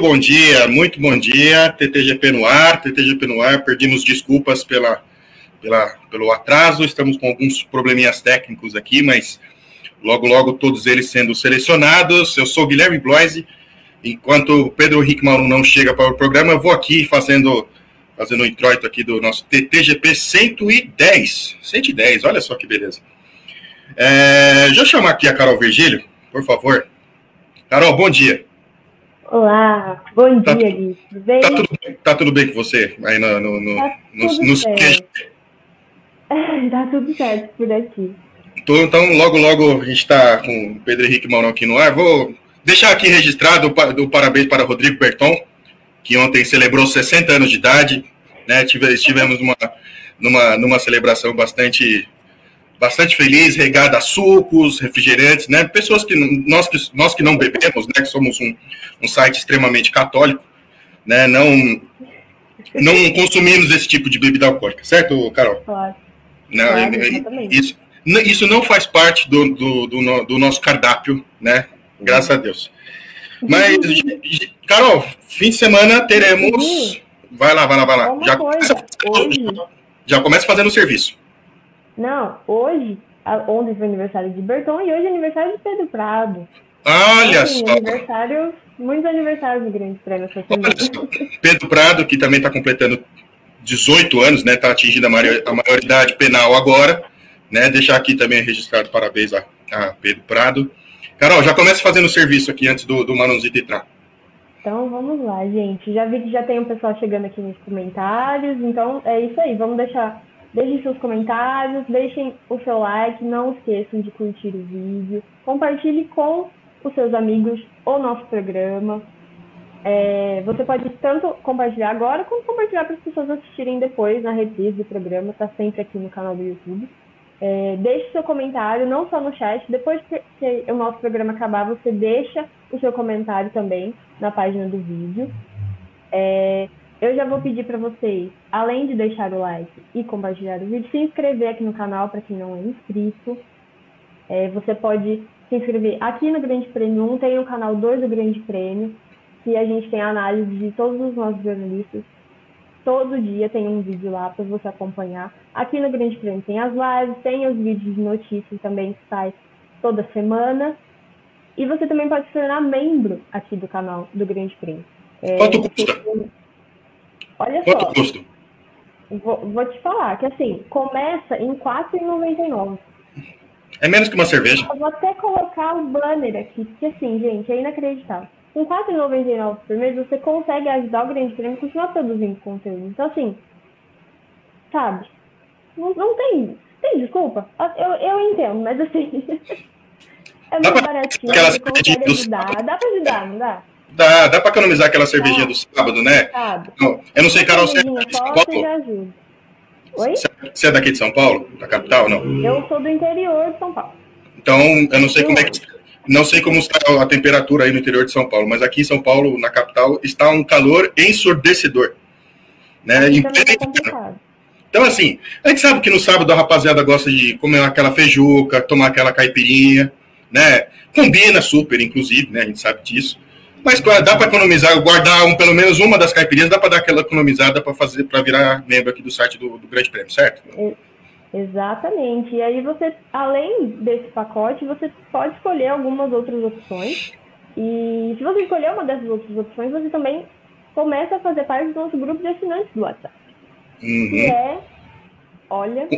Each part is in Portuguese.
bom dia, muito bom dia. TTGP no ar, TTGP no ar. Perdimos desculpas pela, pela, pelo atraso, estamos com alguns probleminhas técnicos aqui, mas logo, logo todos eles sendo selecionados. Eu sou Guilherme Bloise. Enquanto o Pedro Henrique Mauro não chega para o programa, eu vou aqui fazendo fazendo o introito aqui do nosso TTGP 110. 110, olha só que beleza. É, deixa eu chamar aqui a Carol Virgílio, por favor. Carol, bom dia. Olá, bom tá, dia, Gui. Tudo bem? Tá tudo, tá tudo bem com você aí no, no, no, tá nos, nos Tá tudo certo por aqui. Então, então, logo, logo a gente está com o Pedro Henrique Maurão aqui no ar. Vou deixar aqui registrado o parabéns para Rodrigo Berton, que ontem celebrou 60 anos de idade. Né? Estivemos numa, numa, numa celebração bastante bastante feliz, regada a sucos, refrigerantes, né? Pessoas que nós que, nós que não bebemos, né? Que somos um, um site extremamente católico, né? Não não consumimos esse tipo de bebida alcoólica, certo, Carol? Claro. Não, claro, isso, isso não faz parte do, do, do, do nosso cardápio, né? Graças a Deus. Mas, Carol, fim de semana teremos. Vai lá, vai lá, vai lá. Já começa, já começa fazendo o serviço. Não, hoje, ontem foi aniversário de Berton e hoje é aniversário de Pedro Prado. Olha Sim, só. Aniversário, muitos aniversários do Grande Prêmio essa semana. Pedro Prado, que também está completando 18 anos, né? Está atingindo a, maior, a maioridade penal agora. Né? Deixar aqui também registrado parabéns a, a Pedro Prado. Carol, já começa fazendo o serviço aqui antes do, do Manuzito entrar. Então vamos lá, gente. Já vi que já tem um pessoal chegando aqui nos comentários, então é isso aí. Vamos deixar Deixem seus comentários, deixem o seu like, não esqueçam de curtir o vídeo, compartilhe com os seus amigos o nosso programa. É, você pode tanto compartilhar agora, como compartilhar para as pessoas assistirem depois na reprise do programa, está sempre aqui no canal do YouTube. É, deixe seu comentário, não só no chat, depois que, que o nosso programa acabar, você deixa o seu comentário também na página do vídeo. É, eu já vou pedir para vocês, além de deixar o like e compartilhar o vídeo, se inscrever aqui no canal para quem não é inscrito. É, você pode se inscrever aqui no Grande Prêmio 1, tem o canal 2 do Grande Prêmio, que a gente tem a análise de todos os nossos jornalistas. Todo dia tem um vídeo lá para você acompanhar. Aqui no Grande Prêmio tem as lives, tem os vídeos de notícias também que sai toda semana. E você também pode se tornar membro aqui do canal do Grande Prêmio. É, Quanto custa? Olha Quanto só. Vou, vou, te falar que assim, começa em R$ 4,99. É menos que uma cerveja. Eu vou até colocar o um banner aqui, porque assim, gente, é inacreditável. Com R$ 4,99 por mês, você consegue ajudar o Grande Prêmio a continuar produzindo conteúdo. Então, assim, sabe? Não, não tem. Tem desculpa? Eu, eu entendo, mas assim. é muito baratinho. Consegue ajudar. Dá pra ajudar, não dá? Dá, dá para economizar aquela cervejinha do sábado, né? Não, eu não sei, Carol, você é daqui de São Paulo? Oi? Você é daqui de São Paulo? Da capital, não? Eu sou do interior de São Paulo. Então, eu não sei como é que não sei como está a temperatura aí no interior de São Paulo, mas aqui em São Paulo, na capital, está um calor ensurdecedor. Né? Tá então, assim, a gente sabe que no sábado a rapaziada gosta de comer aquela feijuca, tomar aquela caipirinha, né? Combina super, inclusive, né? A gente sabe disso. Mas dá para economizar, guardar um, pelo menos uma das caipirinhas, dá para dar aquela economizada para fazer para virar membro aqui do site do, do Grande Prêmio, certo? Exatamente. E aí você, além desse pacote, você pode escolher algumas outras opções. E se você escolher uma dessas outras opções, você também começa a fazer parte do nosso grupo de assinantes do WhatsApp. Uhum. Que é, olha,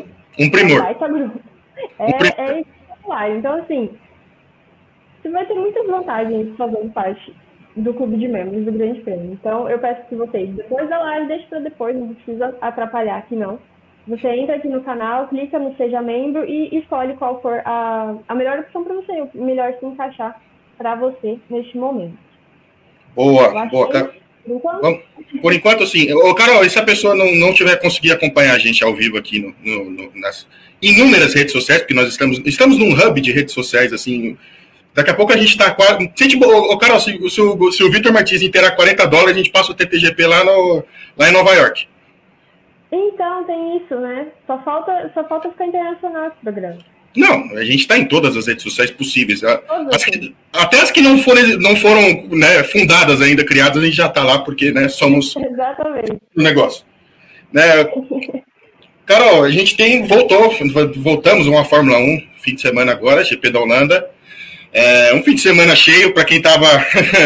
um primor. É, um primor. é Então, assim, você vai ter muitas vantagens fazendo parte do clube de membros do Grande Prêmio. Então, eu peço que vocês, depois da live, deixe para depois, não precisa atrapalhar aqui não. Você entra aqui no canal, clica no Seja Membro e escolhe qual for a, a melhor opção para você, o melhor se encaixar para você neste momento. Boa, boa. Car... Por enquanto, Vamos, por enquanto, sim. Ô, Carol, e se a pessoa não, não tiver conseguido acompanhar a gente ao vivo aqui no, no, no, nas inúmeras redes sociais, porque nós estamos, estamos num hub de redes sociais, assim, Daqui a pouco a gente está quase. Se, tipo, ô, Carol, se, se, o, se o Vitor Martins inteirar 40 dólares, a gente passa o TTGP lá, no, lá em Nova York. Então, tem isso, né? Só falta, só falta ficar internacional esse programa. Não, a gente está em todas as redes sociais possíveis. As que, até as que não foram, não foram né, fundadas ainda, criadas, a gente já está lá, porque né, somos Exatamente. o negócio. Né? Carol, a gente tem, voltou, voltamos uma Fórmula 1, fim de semana agora, GP da Holanda. É, um fim de semana cheio para quem estava,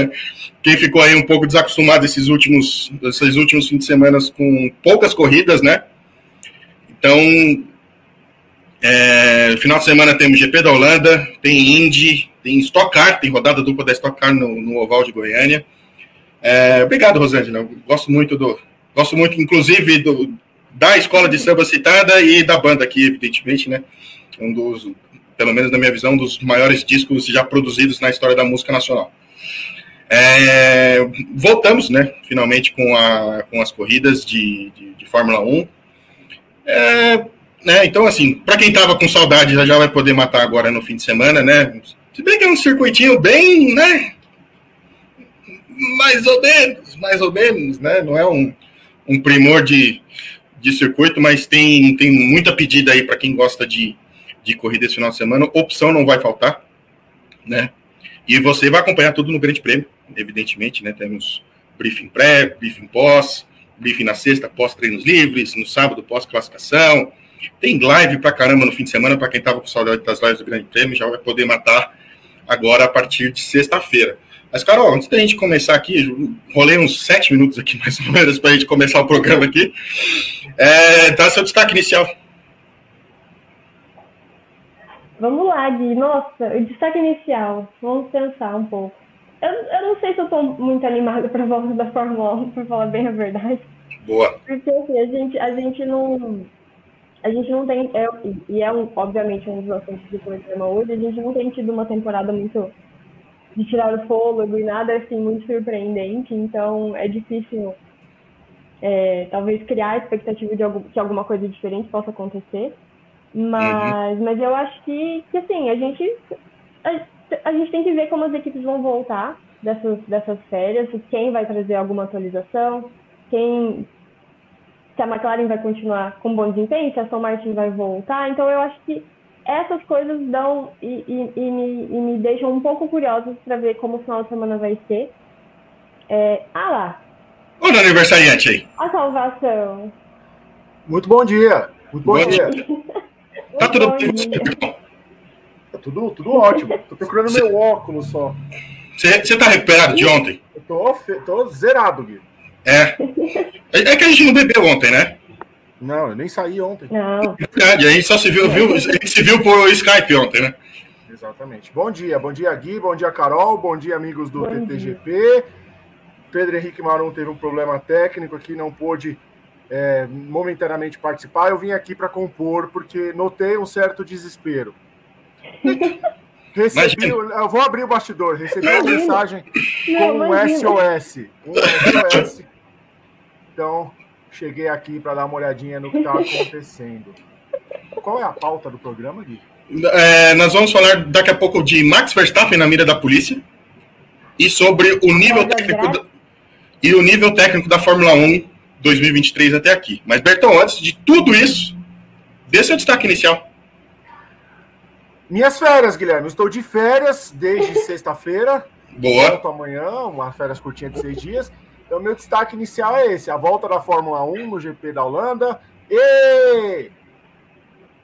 quem ficou aí um pouco desacostumado esses últimos, esses últimos fins de semana com poucas corridas, né? Então, é, final de semana temos GP da Holanda, tem Indy, tem Stock Car, tem rodada dupla da Stock Car no, no Oval de Goiânia. É, obrigado, Rosângela. Gosto muito do. Gosto muito, inclusive, do, da escola de samba citada e da banda aqui, evidentemente, né? Um dos, pelo menos na minha visão, dos maiores discos já produzidos na história da música nacional. É, voltamos, né? Finalmente com, a, com as corridas de, de, de Fórmula 1. É, né? Então, assim, para quem tava com saudade, já, já vai poder matar agora no fim de semana, né? Se bem que é um circuitinho bem, né? Mais ou menos, mais ou menos, né? Não é um, um primor de, de circuito, mas tem, tem muita pedida aí para quem gosta de, de corrida esse final de semana. Opção não vai faltar, né? E você vai acompanhar tudo no Grande Prêmio, evidentemente, né? Temos briefing pré, briefing pós, briefing na sexta, pós treinos livres, no sábado pós classificação, tem live pra caramba no fim de semana, para quem tava com saudade das lives do Grande Prêmio, já vai poder matar agora a partir de sexta-feira. Mas, Carol, antes da gente começar aqui, rolei uns sete minutos aqui, mais ou menos, para a gente começar o programa aqui. É, dá seu destaque inicial. Vamos lá, Gui. Nossa, o destaque inicial. Vamos pensar um pouco. Eu, eu não sei se eu estou muito animada para a volta da Fórmula 1, para falar bem a verdade. Boa. Porque assim, a gente, a gente não a gente não tem, é, e é um, obviamente um dos assuntos do programa hoje, a gente não tem tido uma temporada muito de tirar o fôlego e nada assim muito surpreendente, então é difícil é, talvez criar a expectativa de algum, que alguma coisa diferente possa acontecer, mas, uhum. mas eu acho que, que assim, a gente, a, a gente tem que ver como as equipes vão voltar dessas, dessas férias, quem vai trazer alguma atualização, quem se a McLaren vai continuar com bom desempenho, se a Aston Martin vai voltar. Então eu acho que essas coisas dão e, e, e, me, e me, deixam um pouco curiosos para ver como o final de semana vai ser. É, ah lá. Olha o aniversariante aí. A salvação. Muito bom dia. Muito bom, bom dia. dia. tá tudo bem? Tá tudo, tudo ótimo. Tô procurando Cê... meu óculos só. Você tá recuperado de ontem? Eu tô, tô zerado, Gui. É. É que a gente não bebeu ontem, né? Não, eu nem saí ontem. Não. É verdade, a gente só se viu, viu, a gente se viu por Skype ontem, né? Exatamente. Bom dia, bom dia Gui, bom dia Carol, bom dia amigos do bom TTGP. Dia. Pedro Henrique Marum teve um problema técnico aqui, não pôde é, momentaneamente participar. Eu vim aqui para compor porque notei um certo desespero. Recebi, eu vou abrir o bastidor. Recebi uma mensagem com um SOS. Um SOS. Então, cheguei aqui para dar uma olhadinha no que está acontecendo. Qual é a pauta do programa, Gui? É, nós vamos falar daqui a pouco de Max Verstappen na mira da polícia e sobre o nível técnico da, e o nível técnico da Fórmula 1 2023 até aqui. Mas Bertão, antes de tudo isso, dê seu destaque inicial. Minhas férias, Guilherme. Estou de férias desde sexta-feira. Boa. Volto amanhã, uma férias curtinha de seis dias. Então, meu destaque inicial é esse: a volta da Fórmula 1 no GP da Holanda. E.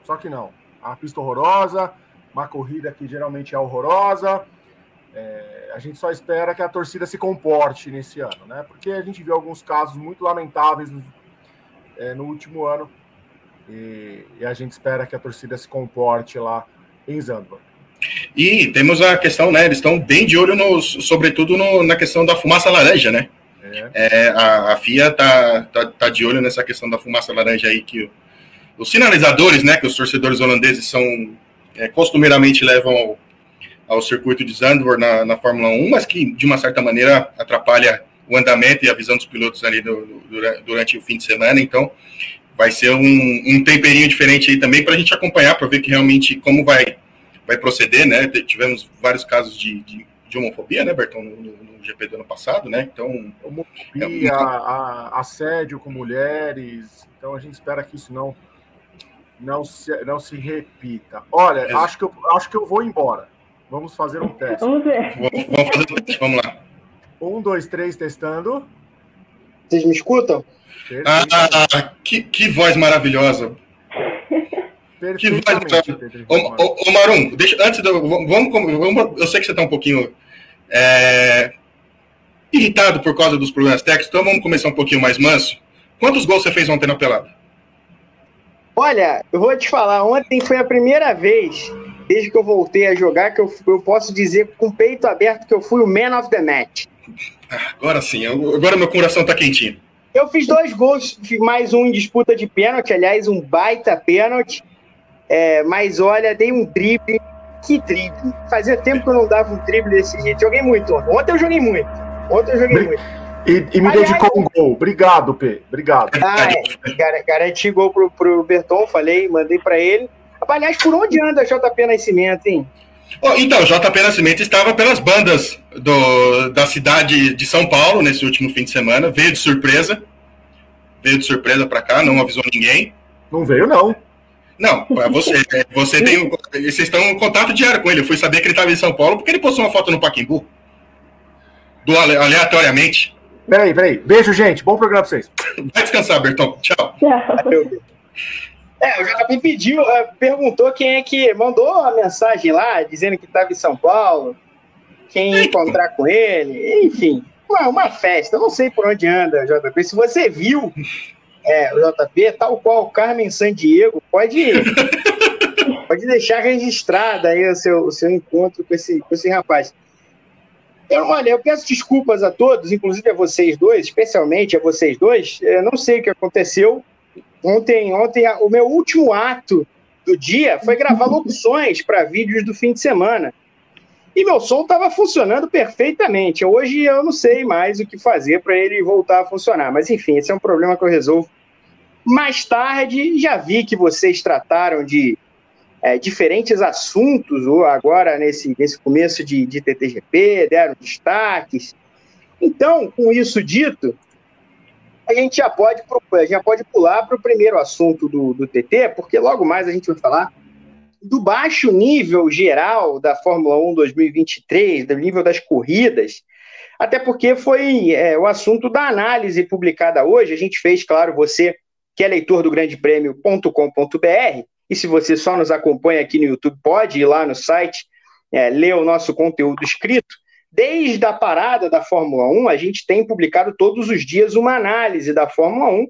Só que não. A pista horrorosa, uma corrida que geralmente é horrorosa. É, a gente só espera que a torcida se comporte nesse ano, né? Porque a gente viu alguns casos muito lamentáveis no, é, no último ano. E, e a gente espera que a torcida se comporte lá em Zandvoort. E temos a questão, né? Eles estão bem de olho, no, sobretudo no, na questão da fumaça laranja, né? É. É, a, a, FIA tá, tá, tá, de olho nessa questão da fumaça laranja aí, que os sinalizadores, né, que os torcedores holandeses são é, costumeiramente levam ao, circuito de Zandvoort na, na, Fórmula 1, mas que de uma certa maneira atrapalha o andamento e a visão dos pilotos ali do, do, durante o fim de semana. Então, vai ser um, um temperinho diferente aí também para a gente acompanhar, para ver que realmente como vai, vai proceder, né? Tivemos vários casos de, de, de homofobia, né, Bertão, no, no, no, GP do ano passado, né? Então. Homofobia, é, a, assédio com mulheres. Então a gente espera que isso não, não se, não se repita. Olha, é. acho, que eu, acho que eu vou embora. Vamos fazer um teste. Vamos ver. Vamos fazer um teste, vamos lá. Um, dois, três, testando. Vocês me escutam? Ah, que, que voz maravilhosa. Que voz maravilhosa. Ô, ô, ô, Marum, deixa, antes do, vamos, vamos, eu sei que você está um pouquinho é, irritado por causa dos problemas técnicos, então vamos começar um pouquinho mais manso. Quantos gols você fez ontem na pelada? Olha, eu vou te falar, ontem foi a primeira vez, desde que eu voltei a jogar, que eu, eu posso dizer com o peito aberto que eu fui o man of the match. Agora sim, agora meu coração tá quentinho. Eu fiz dois gols, mais um em disputa de pênalti, aliás, um baita pênalti. É, mas olha, dei um drible. Que drible. Fazia tempo que eu não dava um drible desse jeito. Joguei muito ontem. Ontem eu joguei muito. Ontem eu joguei muito. E, e me aliás, dedicou um gol. Obrigado, P. Obrigado. Ah, é. Garanti gol pro, pro Berton, falei, mandei para ele. Aliás, por onde anda JP Nascimento, hein? Oh, então, JP Nascimento estava pelas bandas do, da cidade de São Paulo nesse último fim de semana. Veio de surpresa. Veio de surpresa para cá, não avisou ninguém. Não veio, não. Não, para você. É, você tem. Vocês estão em contato diário com ele. Eu fui saber que ele estava em São Paulo porque ele postou uma foto no Paquimbu. Do, aleatoriamente. Peraí, peraí. Beijo, gente. Bom programa pra vocês. Vai descansar, Bertão. Tchau. É, o JP pediu, é, perguntou quem é que mandou a mensagem lá, dizendo que estava em São Paulo, quem ia encontrar com ele, enfim, uma, uma festa. Eu não sei por onde anda, JP. Se você viu é, o JP, tal qual o Carmen Sandiego, pode, pode deixar registrado aí o seu, o seu encontro com esse, com esse rapaz. Eu, olha, eu peço desculpas a todos, inclusive a vocês dois, especialmente a vocês dois. Eu não sei o que aconteceu, Ontem, ontem o meu último ato do dia foi gravar locuções para vídeos do fim de semana. E meu som estava funcionando perfeitamente. Hoje eu não sei mais o que fazer para ele voltar a funcionar. Mas enfim, esse é um problema que eu resolvo mais tarde. Já vi que vocês trataram de é, diferentes assuntos agora nesse, nesse começo de, de TTGP, deram destaques. Então, com isso dito, a gente já pode, já pode pular para o primeiro assunto do, do TT, porque logo mais a gente vai falar do baixo nível geral da Fórmula 1 2023, do nível das corridas, até porque foi é, o assunto da análise publicada hoje. A gente fez, claro, você que é leitor do Grande Prêmio.com.br, e se você só nos acompanha aqui no YouTube, pode ir lá no site, é, ler o nosso conteúdo escrito. Desde a parada da Fórmula 1, a gente tem publicado todos os dias uma análise da Fórmula 1.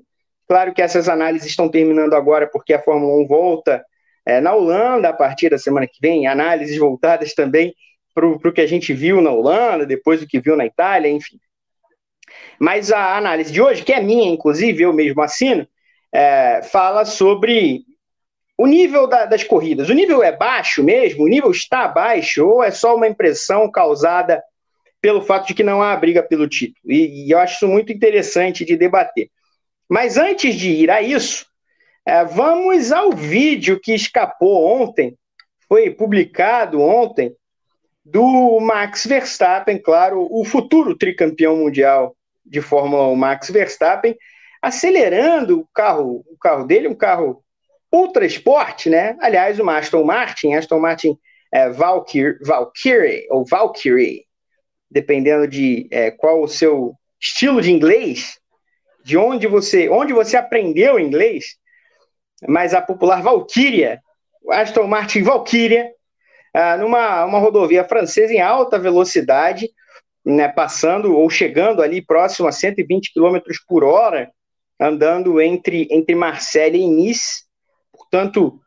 Claro que essas análises estão terminando agora porque a Fórmula 1 volta é, na Holanda a partir da semana que vem, análises voltadas também para o que a gente viu na Holanda, depois do que viu na Itália, enfim. Mas a análise de hoje, que é minha, inclusive, eu mesmo assino, é, fala sobre o nível da, das corridas. O nível é baixo mesmo? O nível está baixo? Ou é só uma impressão causada pelo fato de que não há briga pelo título. E, e eu acho isso muito interessante de debater. Mas antes de ir a isso, é, vamos ao vídeo que escapou ontem, foi publicado ontem, do Max Verstappen, claro, o futuro tricampeão mundial de Fórmula 1, Max Verstappen, acelerando o carro, o carro dele, um carro ultra esporte, né? Aliás, o Aston Martin, Aston Martin é, Valkyrie, Valkyrie, ou Valkyrie, dependendo de é, qual o seu estilo de inglês, de onde você, onde você aprendeu inglês, mas a popular Valkyria, Aston Martin Valkyria, ah, numa uma rodovia francesa em alta velocidade, né, passando ou chegando ali próximo a 120 km por hora, andando entre, entre Marseille e Nice, portanto,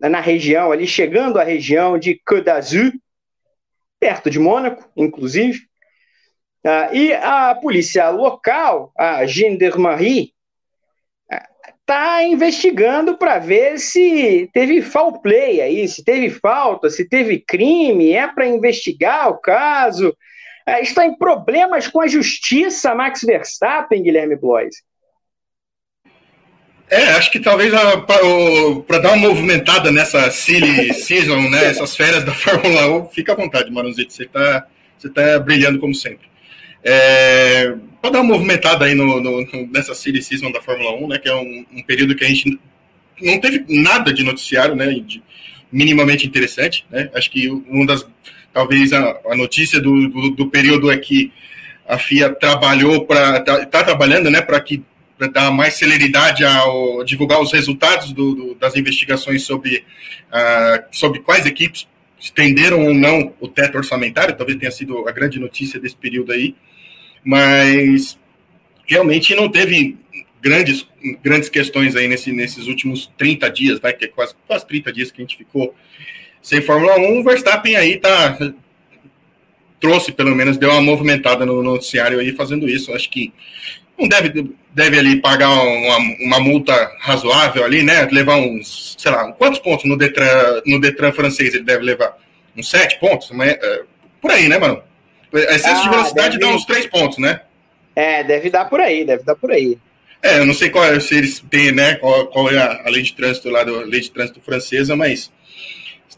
na região ali, chegando à região de Côte d'Azur, perto de Mônaco, inclusive, ah, e a polícia local, a Gendarmerie, está investigando para ver se teve foul play aí, se teve falta, se teve crime, é para investigar o caso. Ah, está em problemas com a justiça, Max Verstappen, Guilherme Blois. É, acho que talvez para dar uma movimentada nessa silly season, né, essas férias da Fórmula 1, fica à vontade, Maronzito, você está você tá brilhando como sempre. É, para dar uma movimentada aí no, no, nessa silly season da Fórmula 1, né, que é um, um, período que a gente não teve nada de noticiário, né? De, minimamente interessante, né? Acho que uma das, talvez a, a notícia do, do, do, período é que a FIA trabalhou para, está tá trabalhando, né? Para que para dar mais celeridade ao divulgar os resultados do, do, das investigações sobre, uh, sobre quais equipes estenderam ou não o teto orçamentário, talvez tenha sido a grande notícia desse período aí, mas realmente não teve grandes, grandes questões aí nesse, nesses últimos 30 dias, né, que é quase, quase 30 dias que a gente ficou sem Fórmula 1, o Verstappen aí tá trouxe, pelo menos, deu uma movimentada no noticiário aí fazendo isso. Acho que não deve, deve ali pagar uma, uma multa razoável ali, né? Levar uns, sei lá, quantos pontos no Detran, no Detran francês ele deve levar? Uns sete pontos? Mas, é, por aí, né, mano? Excesso ah, de velocidade deve... dá uns três pontos, né? É, deve dar por aí, deve dar por aí. É, eu não sei qual é, se eles têm, né, qual, qual é a, a, lei de trânsito lá, da lei de trânsito francesa, mas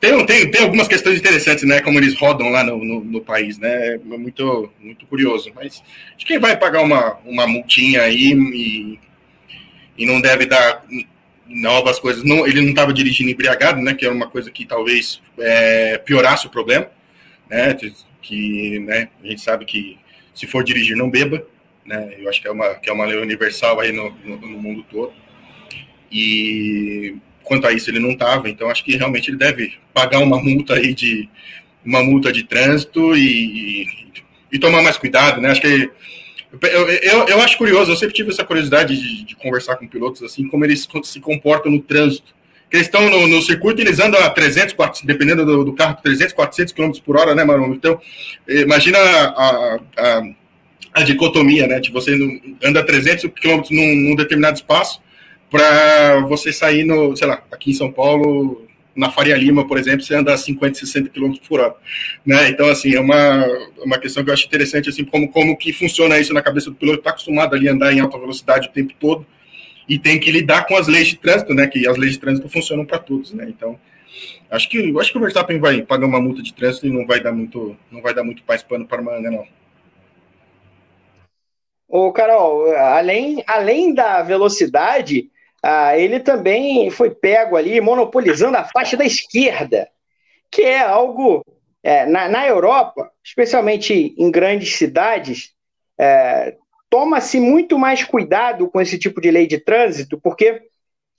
tem, tem, tem algumas questões interessantes, né? Como eles rodam lá no, no, no, país, né? É muito, muito curioso. Mas acho que vai pagar uma, uma multinha aí e, e não deve dar novas coisas. Não, ele não estava dirigindo embriagado, né? Que era uma coisa que talvez é, piorasse o problema, né? Que né, a gente sabe que se for dirigir, não beba, né? Eu acho que é uma, que é uma lei universal aí no, no, no mundo todo. E quanto a isso ele não estava, então acho que realmente ele deve pagar uma multa aí de uma multa de trânsito e, e tomar mais cuidado, né? Acho que eu, eu, eu acho curioso, eu sempre tive essa curiosidade de, de, conversar com pilotos assim, como eles se comportam no trânsito. Eles estão no, no circuito, eles andam a 300, 400, dependendo do, do, carro, 300, 400 km por hora, né, Marão? Então, imagina a, a, a, dicotomia, né? De você anda 300 km num, num determinado espaço, para você sair no, sei lá, aqui em São Paulo, na Faria Lima, por exemplo, você anda a 50, 60 km por hora, né? Então, assim, é uma, uma questão que eu acho interessante, assim, como, como que funciona isso na cabeça do piloto, está acostumado ali a andar em alta velocidade o tempo todo e tem que lidar com as leis de trânsito, né? Que as leis de trânsito funcionam para todos, né? Então, acho que acho que o Verstappen vai pagar uma multa de trânsito e não vai dar muito, não vai dar muito mais pano para manga, não. Ô, Carol, além, além da velocidade, ah, ele também foi pego ali monopolizando a faixa da esquerda, que é algo é, na, na, Europa, especialmente em grandes cidades, é, toma-se muito mais cuidado com esse tipo de lei de trânsito, porque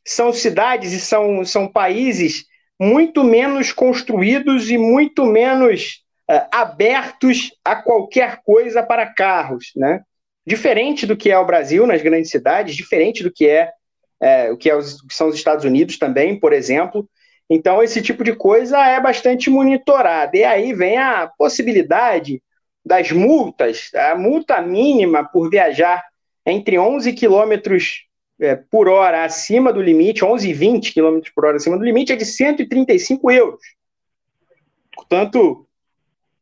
são cidades e são, são países muito menos construídos e muito menos é, abertos a qualquer coisa para carros, né? Diferente do que é o Brasil nas grandes cidades, diferente do que é é, o que, é os, que são os Estados Unidos também, por exemplo. Então, esse tipo de coisa é bastante monitorado. E aí vem a possibilidade das multas, a multa mínima por viajar entre 11 quilômetros é, por hora acima do limite, 11 e 20 km por hora acima do limite, é de 135 euros. Portanto,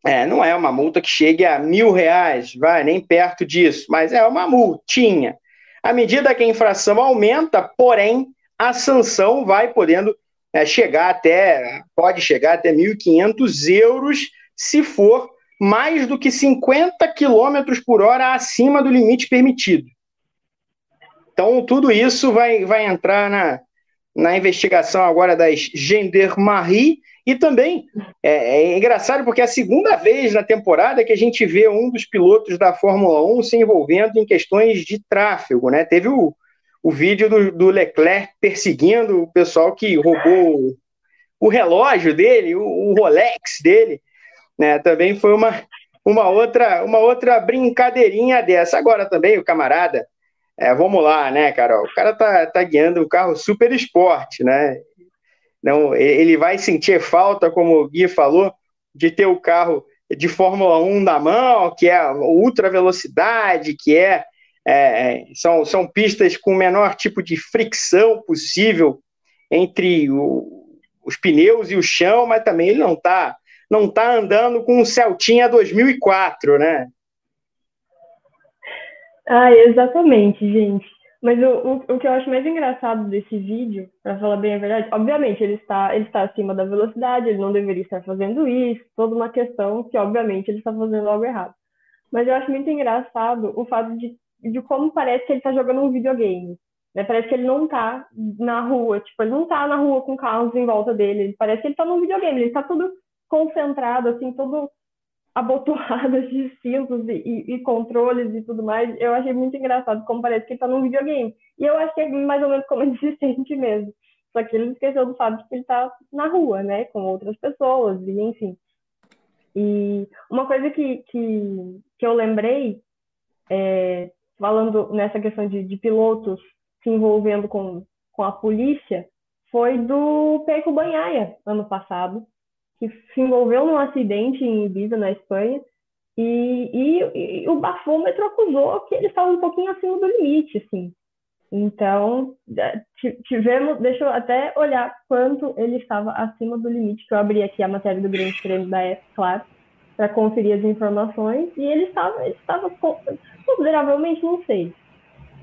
é, não é uma multa que chegue a mil reais, vai, nem perto disso, mas é uma multinha. À medida que a infração aumenta, porém, a sanção vai podendo é, chegar até, pode chegar até 1.500 euros se for mais do que 50 km por hora acima do limite permitido. Então, tudo isso vai, vai entrar na, na investigação agora das Gendarmerie e também é, é, engraçado porque é a segunda vez na temporada que a gente vê um dos pilotos da Fórmula 1 se envolvendo em questões de tráfego, né? Teve o, o vídeo do, do Leclerc perseguindo o pessoal que roubou o relógio dele, o, o Rolex dele, né? Também foi uma, uma outra uma outra brincadeirinha dessa. Agora também o camarada, é, vamos lá, né, Carol? O cara tá, tá guiando um carro super esporte, né? Não, ele vai sentir falta, como o Gui falou, de ter o carro de Fórmula 1 na mão, que é ultra velocidade, que é, é, é, são, são pistas com o menor tipo de fricção possível entre o, os pneus e o chão, mas também ele não está não tá andando com um Celtinha 2004, né? Ah, exatamente, gente. Mas o, o, o, que eu acho mais engraçado desse vídeo, para falar bem a verdade, obviamente ele está, ele está acima da velocidade, ele não deveria estar fazendo isso, toda uma questão que obviamente ele está fazendo algo errado. Mas eu acho muito engraçado o fato de, de como parece que ele está jogando um videogame. Né? Parece que ele não tá na rua, tipo, ele não tá na rua com carros em volta dele. Parece que ele tá num videogame, ele tá tudo concentrado, assim, todo abotoado de cintos e, e, e, controles e tudo mais. Eu achei muito engraçado como parece que ele tá num videogame. E eu acho que é mais ou menos como ele se sente mesmo. Só que ele esqueceu do fato de que ele tá na rua, né, com outras pessoas, e enfim. E uma coisa que, que, que eu lembrei, é, falando nessa questão de, de pilotos se envolvendo com, com a polícia foi do Peco Banhaia, ano passado, que se envolveu num acidente em Ibiza, na Espanha, e, e, e o bafômetro acusou que ele estava um pouquinho acima do limite, assim. Então, é, tivemos, deixa eu até olhar quanto ele estava acima do limite, que eu abri aqui a matéria do Grande Prêmio da F, claro, para conferir as informações, e ele estava, ele estava consideravelmente, não sei,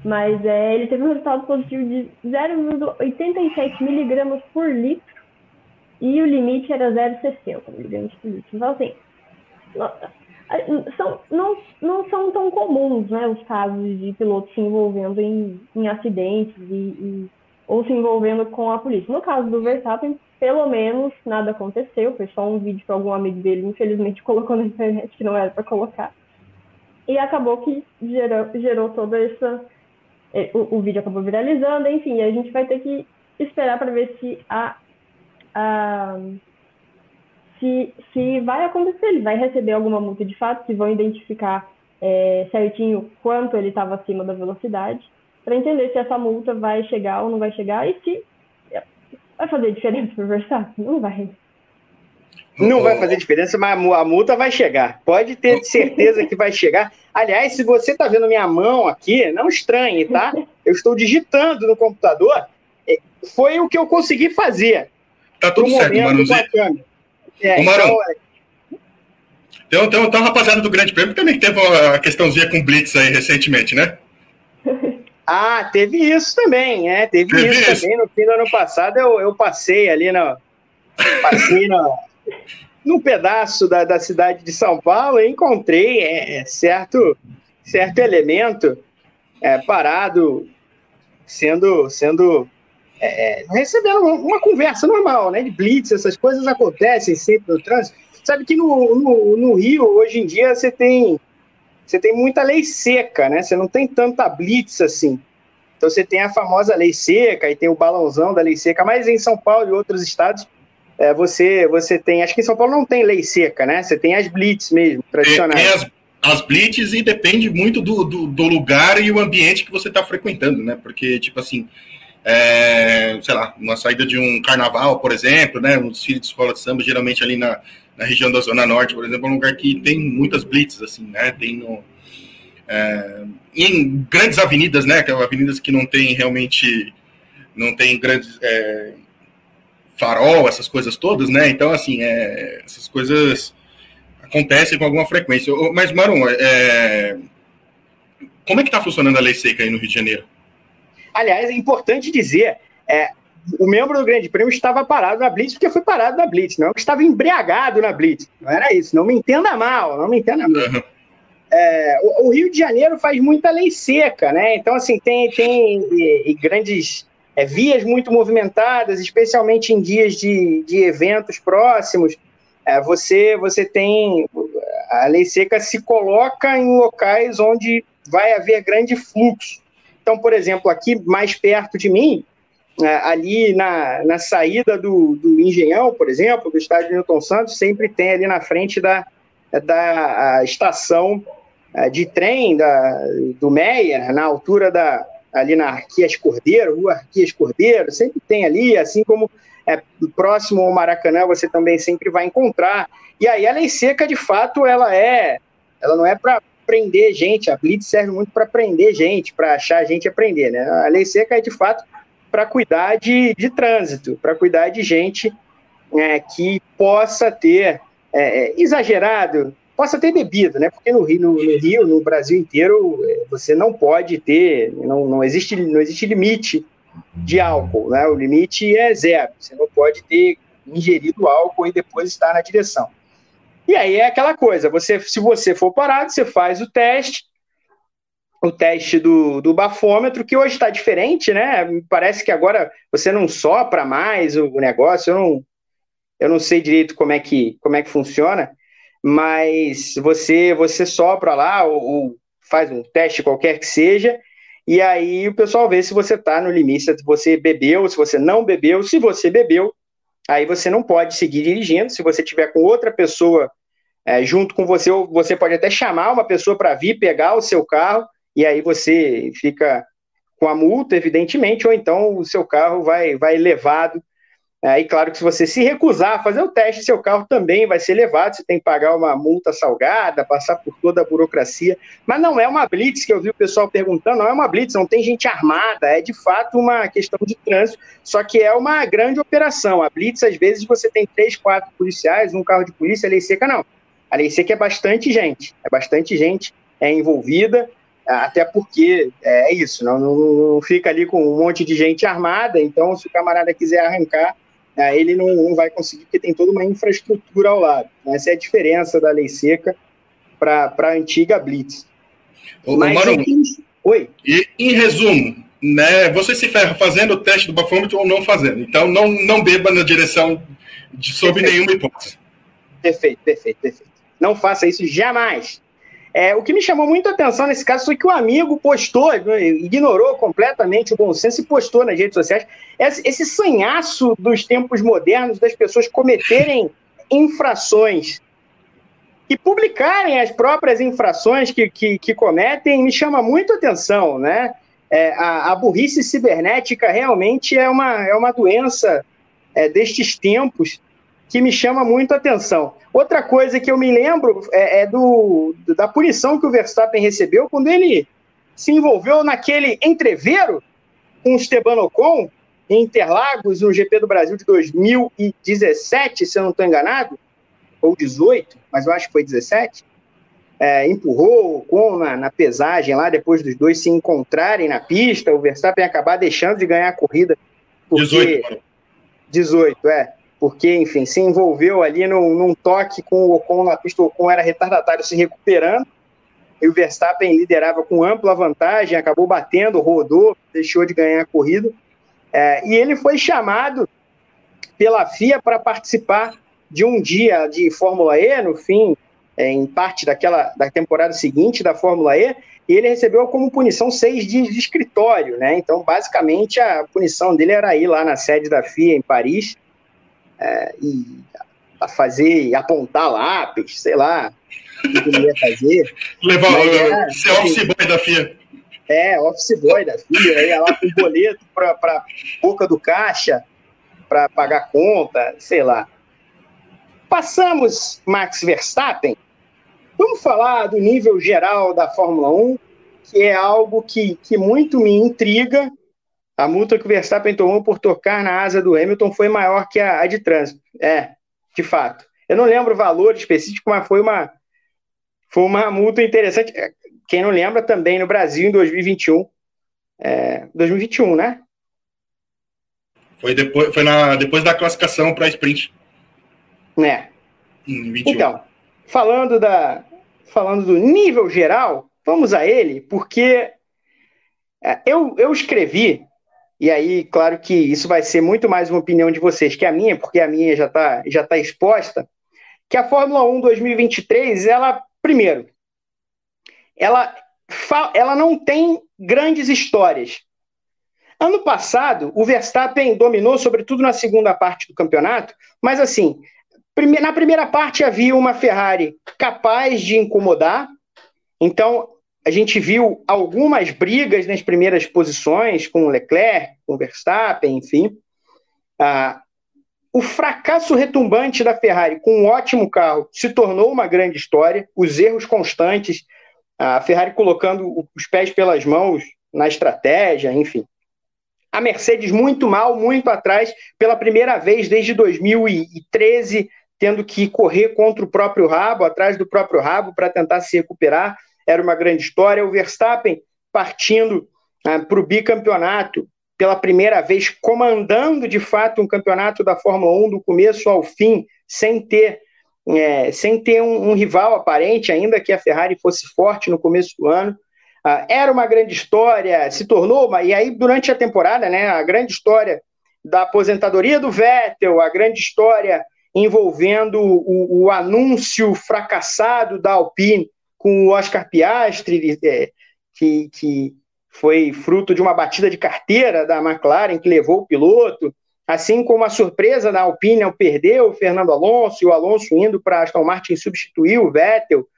mas é, ele teve um resultado positivo de 0,87 miligramas por litro e o limite era 0,60 miligramas por litro. Então, assim, são, não, não são tão comuns né, os casos de pilotos se envolvendo em, em acidentes e, e, ou se envolvendo com a polícia. No caso do Verstappen, pelo menos nada aconteceu, foi só um vídeo que algum amigo dele, infelizmente, colocou na internet que não era para colocar. E acabou que gerou, gerou toda essa é, o, o, vídeo acabou viralizando, enfim, a gente vai ter que esperar para ver se a, se, se vai acontecer, ele vai receber alguma multa de fato, se vão identificar é, certinho quanto ele estava acima da velocidade, para entender se essa multa vai chegar ou não vai chegar e se vai fazer diferença para o Verstappen. Não vai. Não vai fazer diferença, mas a multa vai chegar. Pode ter certeza que vai chegar. Aliás, se você está vendo minha mão aqui, não estranhe, tá? Eu estou digitando no computador. É, foi o que eu consegui fazer. Tá tudo certo, Marãozinho. É, Marão, então, é... tem, tem, tem uma rapaziada do Grande Prêmio que também teve uma questãozinha com Blitz aí recentemente, né? Ah, teve isso também, é. Teve, teve isso, isso, também. No fim do ano passado eu, eu passei ali no. Passei no num pedaço da, da cidade de São Paulo, eu encontrei é, certo, certo elemento é, parado, sendo, sendo é, recebendo uma conversa normal, né? De blitz, essas coisas acontecem sempre no trânsito. Sabe que no, no, no Rio, hoje em dia, você tem, você tem muita lei seca, né? Você não tem tanta blitz assim. Então você tem a famosa lei seca e tem o balãozão da lei seca, mas em São Paulo e outros estados é, você, você tem. Acho que em São Paulo não tem lei seca, né? Você tem as blitz mesmo, tradicionais. Tem, as, as blitz e depende muito do, do, do, lugar e o ambiente que você está frequentando, né? Porque, tipo assim, é, sei lá, uma saída de um carnaval, por exemplo, né? Um desfile de escola de samba, geralmente ali na, na região da Zona Norte, por exemplo, é um lugar que tem muitas blitz, assim, né? Tem no. É, em grandes avenidas, né? Que avenidas que não tem realmente. Não tem grandes. É, farol, essas coisas todas, né? Então, assim, é, essas coisas acontecem com alguma frequência. Mas, Marum, é, como é que está funcionando a lei seca aí no Rio de Janeiro? Aliás, é importante dizer, é, o membro do Grande Prêmio estava parado na Blitz porque foi parado na Blitz, não que estava embriagado na Blitz. Não era isso, não me entenda mal, não me entenda mal. Uhum. É, o, o, Rio de Janeiro faz muita lei seca, né? Então, assim, tem, tem e, e grandes é, vias muito movimentadas, especialmente em dias de, de eventos próximos. É, você, você tem. A lei seca se coloca em locais onde vai haver grande fluxo. Então, por exemplo, aqui mais perto de mim, é, ali na, na saída do, do Engenhão, por exemplo, do estádio Newton Santos, sempre tem ali na frente da, da estação é, de trem da, do Meia, na altura da, ali na Arquias Cordeiro, Rua Arquias Cordeiro, sempre tem ali, assim como é, próximo ao Maracanã você também sempre vai encontrar. E aí a lei seca, de fato, ela é, ela não é para prender gente, a blitz serve muito para prender gente, para achar a gente aprender, né? A lei seca é de fato para cuidar de, de trânsito, para cuidar de gente é, que possa ter é, é exagerado possa ter bebido, né? Porque no Rio, no, no, Rio, no Brasil inteiro, é, você não pode ter, não, não, existe, não existe limite de álcool, né? O limite é zero. Você não pode ter ingerido álcool e depois estar na direção. E aí é aquela coisa, você, se você for parado, você faz o teste, o teste do, do bafômetro, que hoje está diferente, né? Parece que agora você não sopra mais o negócio, eu não, eu não sei direito como é que, como é que funciona, mas você você sopra lá ou, ou faz um teste qualquer que seja, e aí o pessoal vê se você está no limite, se você bebeu, se você não bebeu, se você bebeu, aí você não pode seguir dirigindo, se você tiver com outra pessoa é, junto com você, você pode até chamar uma pessoa para vir pegar o seu carro, e aí você fica com a multa, evidentemente, ou então o seu carro vai, vai levado. Aí, claro que se você se recusar a fazer o teste, seu carro também vai ser levado, você tem que pagar uma multa salgada, passar por toda a burocracia. Mas não é uma blitz que eu vi o pessoal perguntando, não é uma blitz, não tem gente armada, é de fato uma questão de trânsito, só que é uma grande operação. A blitz, às vezes, você tem três, quatro policiais, um carro de polícia, lei seca não. A lei seca é bastante gente, é bastante gente é envolvida, até porque é isso, não, não, fica ali com um monte de gente armada, então se o camarada quiser arrancar, é, ele não, não vai conseguir, porque tem toda uma infraestrutura ao lado. Essa é a diferença da lei seca para a antiga Blitz. Ô, Mas, em... Oi? E, em resumo, né, você se ferra fazendo o teste do bafômetro ou não fazendo. Então, não, não beba na direção de, sob perfeito. nenhuma hipótese. Perfeito, perfeito, perfeito. Não faça isso jamais. É, o que me chamou muito a atenção nesse caso foi que o amigo postou, ignorou completamente o bom senso e postou nas redes sociais esse, esse sanhaço dos tempos modernos das pessoas cometerem infrações e publicarem as próprias infrações que, que, que cometem me chama muito a atenção, né? É, a, a, burrice cibernética realmente é uma, é uma doença é, destes tempos que me chama muito a atenção. Outra coisa que eu me lembro é, é do, da punição que o Verstappen recebeu quando ele se envolveu naquele entreveiro com o Esteban Ocon em Interlagos, no GP do Brasil de 2017, se eu não estou enganado, ou 18, mas eu acho que foi 17. É, empurrou o Ocon na, na, pesagem lá, depois dos dois se encontrarem na pista, o Verstappen acabar deixando de ganhar a corrida. Porque... 18, 18, é porque, enfim, se envolveu ali num, num toque com o Ocon na pista, o Ocon era retardatário se recuperando, e o Verstappen liderava com ampla vantagem, acabou batendo, rodou, deixou de ganhar a corrida, é, e ele foi chamado pela FIA para participar de um dia de Fórmula E, no fim, é, em parte daquela da temporada seguinte da Fórmula E, e ele recebeu como punição seis dias de escritório, né? Então, basicamente, a punição dele era ir lá na sede da FIA em Paris, é, e a fazer, apontar lápis, sei lá, o que ele ia fazer. Levar o ser office assim, boy da FIA. É, office boy da FIA, ia lá com boleto para boca do caixa, para pagar conta, sei lá. Passamos Max Verstappen. Vamos falar do nível geral da Fórmula 1, que é algo que, que muito me intriga a multa que o Verstappen tomou por tocar na asa do Hamilton foi maior que a, a de trânsito. É, de fato. Eu não lembro o valor específico, mas foi uma, foi uma multa interessante. É, quem não lembra, também no Brasil, em 2021. É, 2021, né? Foi depois, foi na, depois da classificação para sprint. É. Então, falando, da, falando do nível geral, vamos a ele, porque é, eu, eu escrevi e aí, claro que isso vai ser muito mais uma opinião de vocês que a minha, porque a minha já está já tá exposta, que a Fórmula 1 2023, ela, primeiro, ela, ela não tem grandes histórias. Ano passado, o Verstappen dominou, sobretudo na segunda parte do campeonato, mas assim, na primeira parte havia uma Ferrari capaz de incomodar, então a gente viu algumas brigas nas primeiras posições com o Leclerc, com o Verstappen, enfim. Ah, o fracasso retumbante da Ferrari com um ótimo carro se tornou uma grande história. Os erros constantes, a Ferrari colocando os pés pelas mãos na estratégia, enfim. A Mercedes muito mal, muito atrás, pela primeira vez desde 2013, tendo que correr contra o próprio rabo, atrás do próprio rabo, para tentar se recuperar era uma grande história. O Verstappen partindo ah, para o bicampeonato pela primeira vez, comandando de fato um campeonato da Fórmula 1 do começo ao fim, sem ter, é, sem ter um, um, rival aparente, ainda que a Ferrari fosse forte no começo do ano. uh, era uma grande história, se tornou uma, e aí durante a temporada, né, a grande história da aposentadoria do Vettel, a grande história envolvendo o, o anúncio fracassado da Alpine com o Oscar Piastri, é, que, que foi fruto de uma batida de carteira da McLaren que levou o piloto, assim como a surpresa da Alpine ao perder o Fernando Alonso e o Alonso indo para Aston Martin substituir o Vettel.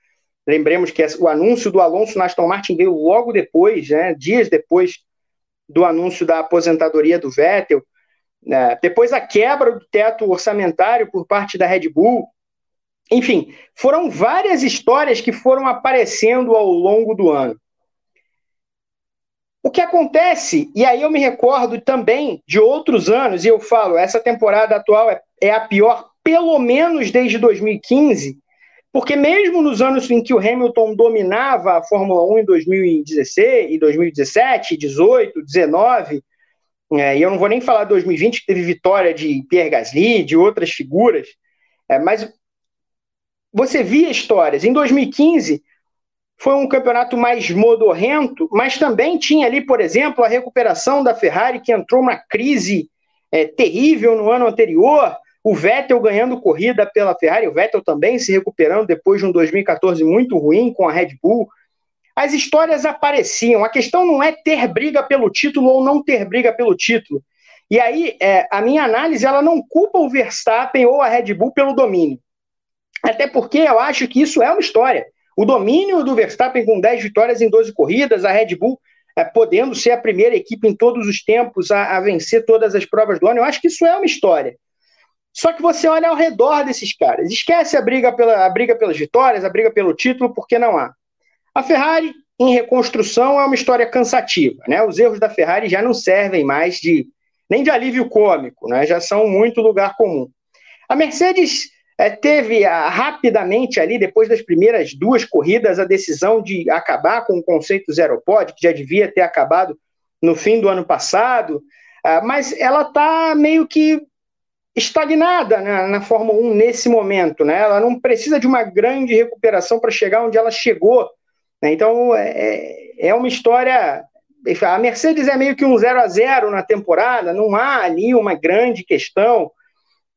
Lembremos que o anúncio do Alonso na Aston Martin veio logo depois, né, dias depois do anúncio da aposentadoria do Vettel. É, depois a quebra do teto orçamentário por parte da Red Bull. Enfim, foram várias histórias que foram aparecendo ao longo do ano. O que acontece, e aí eu me recordo também de outros anos, e eu falo, essa temporada atual é, é a pior, pelo menos desde 2015, porque mesmo nos anos em que o Hamilton dominava a Fórmula 1 em 2016, e 2017, 18, 19, é, e eu não vou nem falar de 2020, que teve vitória de Pierre Gasly, de outras figuras, é, mas você via histórias. Em 2015, foi um campeonato mais modorrento, mas também tinha ali, por exemplo, a recuperação da Ferrari, que entrou numa crise é, terrível no ano anterior, o Vettel ganhando corrida pela Ferrari, o Vettel também se recuperando depois de um 2014 muito ruim com a Red Bull. As histórias apareciam. A questão não é ter briga pelo título ou não ter briga pelo título. E aí, é, a minha análise, ela não culpa o Verstappen ou a Red Bull pelo domínio. Até porque eu acho que isso é uma história. O domínio do Verstappen com 10 vitórias em 12 corridas, a Red Bull é, podendo ser a primeira equipe em todos os tempos a, a, vencer todas as provas do ano, eu acho que isso é uma história. Só que você olha ao redor desses caras, esquece a briga, pela, a briga pelas vitórias, a briga pelo título, porque não há. A Ferrari, em reconstrução, é uma história cansativa. Né? Os erros da Ferrari já não servem mais de nem de alívio cômico, né? já são muito lugar comum. A Mercedes é, teve a, ah, rapidamente ali, depois das primeiras duas corridas, a decisão de acabar com o conceito zero pod, que já devia ter acabado no fim do ano passado, ah, mas ela está meio que estagnada na, na, Fórmula 1 nesse momento, né? Ela não precisa de uma grande recuperação para chegar onde ela chegou. Né? Então é, é, é uma história. A Mercedes é meio que um 0 a 0 na temporada, não há ali uma grande questão.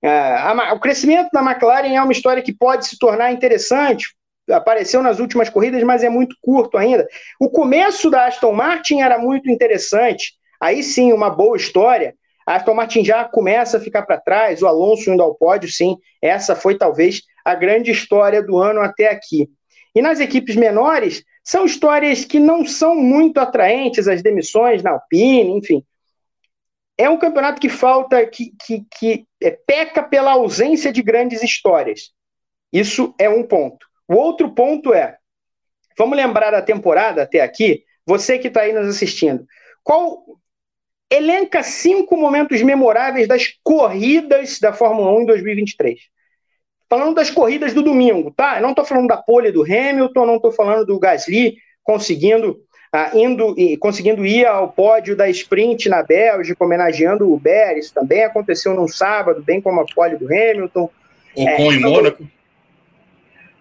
É, a, o crescimento da McLaren é uma história que pode se tornar interessante. Apareceu nas últimas corridas, mas é muito curto ainda. O começo da Aston Martin era muito interessante. Aí sim, uma boa história. A Aston Martin já começa a ficar para trás, o Alonso indo ao pódio, sim. Essa foi talvez a grande história do ano até aqui. E nas equipes menores, são histórias que não são muito atraentes, as demissões na Alpine, enfim é um campeonato que falta, que, que, que é, peca pela ausência de grandes histórias. Isso é um ponto. O outro ponto é, vamos lembrar a temporada até aqui, você que está aí nos assistindo, qual elenca cinco momentos memoráveis das corridas da Fórmula 1 em 2023? Falando das corridas do domingo, tá? Eu não estou falando da pole do Hamilton, não estou falando do Gasly conseguindo indo e conseguindo ir ao pódio da sprint na Bélgica, homenageando o Uber. Isso também aconteceu num sábado, bem como a pole do Hamilton. Ocon é, em Mônaco.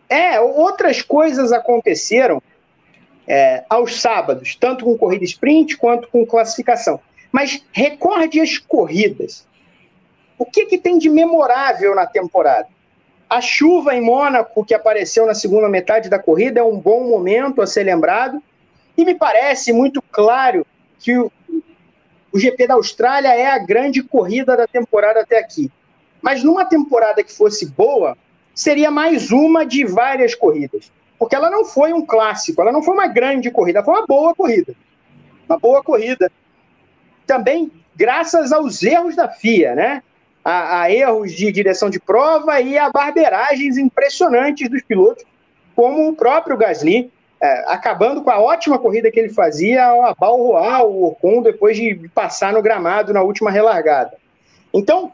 É, outras coisas aconteceram é, aos sábados, tanto com corrida sprint quanto com classificação. Mas recorde as corridas. O que, que tem de memorável na temporada? A chuva em Mônaco, que apareceu na segunda metade da corrida, é um bom momento a ser lembrado. E me parece muito claro que o, o GP da Austrália é a grande corrida da temporada até aqui. Mas numa temporada que fosse boa, seria mais uma de várias corridas. Porque ela não foi um clássico, ela não foi uma grande corrida, foi uma boa corrida. Uma boa corrida. Também graças aos erros da FIA, né? A, a, erros de direção de prova e a barberagens impressionantes dos pilotos, como o próprio Gasly, é, acabando com a ótima corrida que ele fazia ao abalroar o Ocon depois de passar no gramado na última relargada. Então,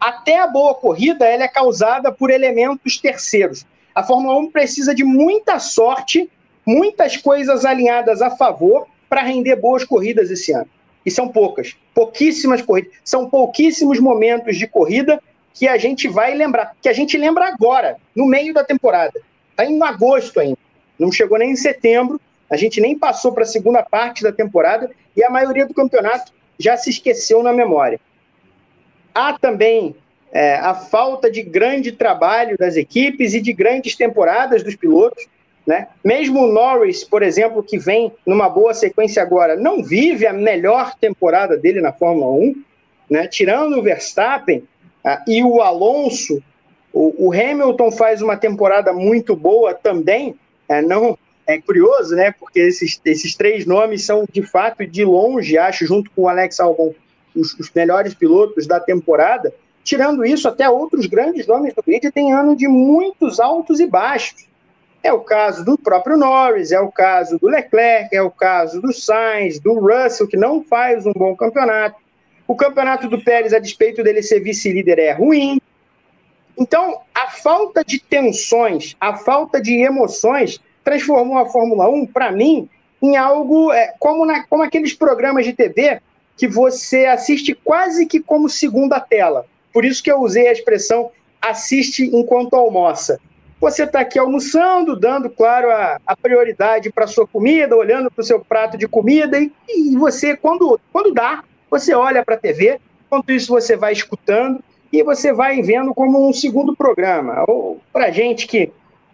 até a boa corrida ela é causada por elementos terceiros. A Fórmula 1 precisa de muita sorte, muitas coisas alinhadas a favor para render boas corridas esse ano. E são poucas, pouquíssimas corridas. São pouquíssimos momentos de corrida que a gente vai lembrar, que a gente lembra agora, no meio da temporada. Está em agosto ainda não chegou nem em setembro, A gente nem passou para a segunda parte da temporada e a maioria do campeonato já se esqueceu na memória. Há também é, a falta de grande trabalho das equipes e de grandes temporadas dos pilotos. Né? Mesmo o Norris, por exemplo, que vem numa boa sequência agora, não vive a melhor temporada dele na Fórmula 1. Né? Tirando o Verstappen uh, e o Alonso, o, o, Hamilton faz uma temporada muito boa também. É, não é curioso, né? Porque esses, esses três nomes são de fato de longe, acho, junto com o Alex Albon, os, os melhores pilotos da temporada. Tirando isso, até outros grandes nomes do grid têm ano de muitos altos e baixos. É o caso do próprio Norris, é o caso do Leclerc, é o caso do Sainz, do Russell, que não faz um bom campeonato. O campeonato do Pérez, a despeito dele ser vice-líder, é ruim. Então, a falta de tensões, a falta de emoções transformou a Fórmula 1, para mim, em algo é, como, na, como aqueles programas de TV que você assiste quase que como segunda tela. Por isso que eu usei a expressão assiste enquanto almoça. Você está aqui almoçando, dando, claro, a, a prioridade para sua comida, olhando para o seu prato de comida, e, e, você, quando, quando dá, você olha para a TV, enquanto isso você vai escutando e você vai vendo como um segundo programa. Ou para gente que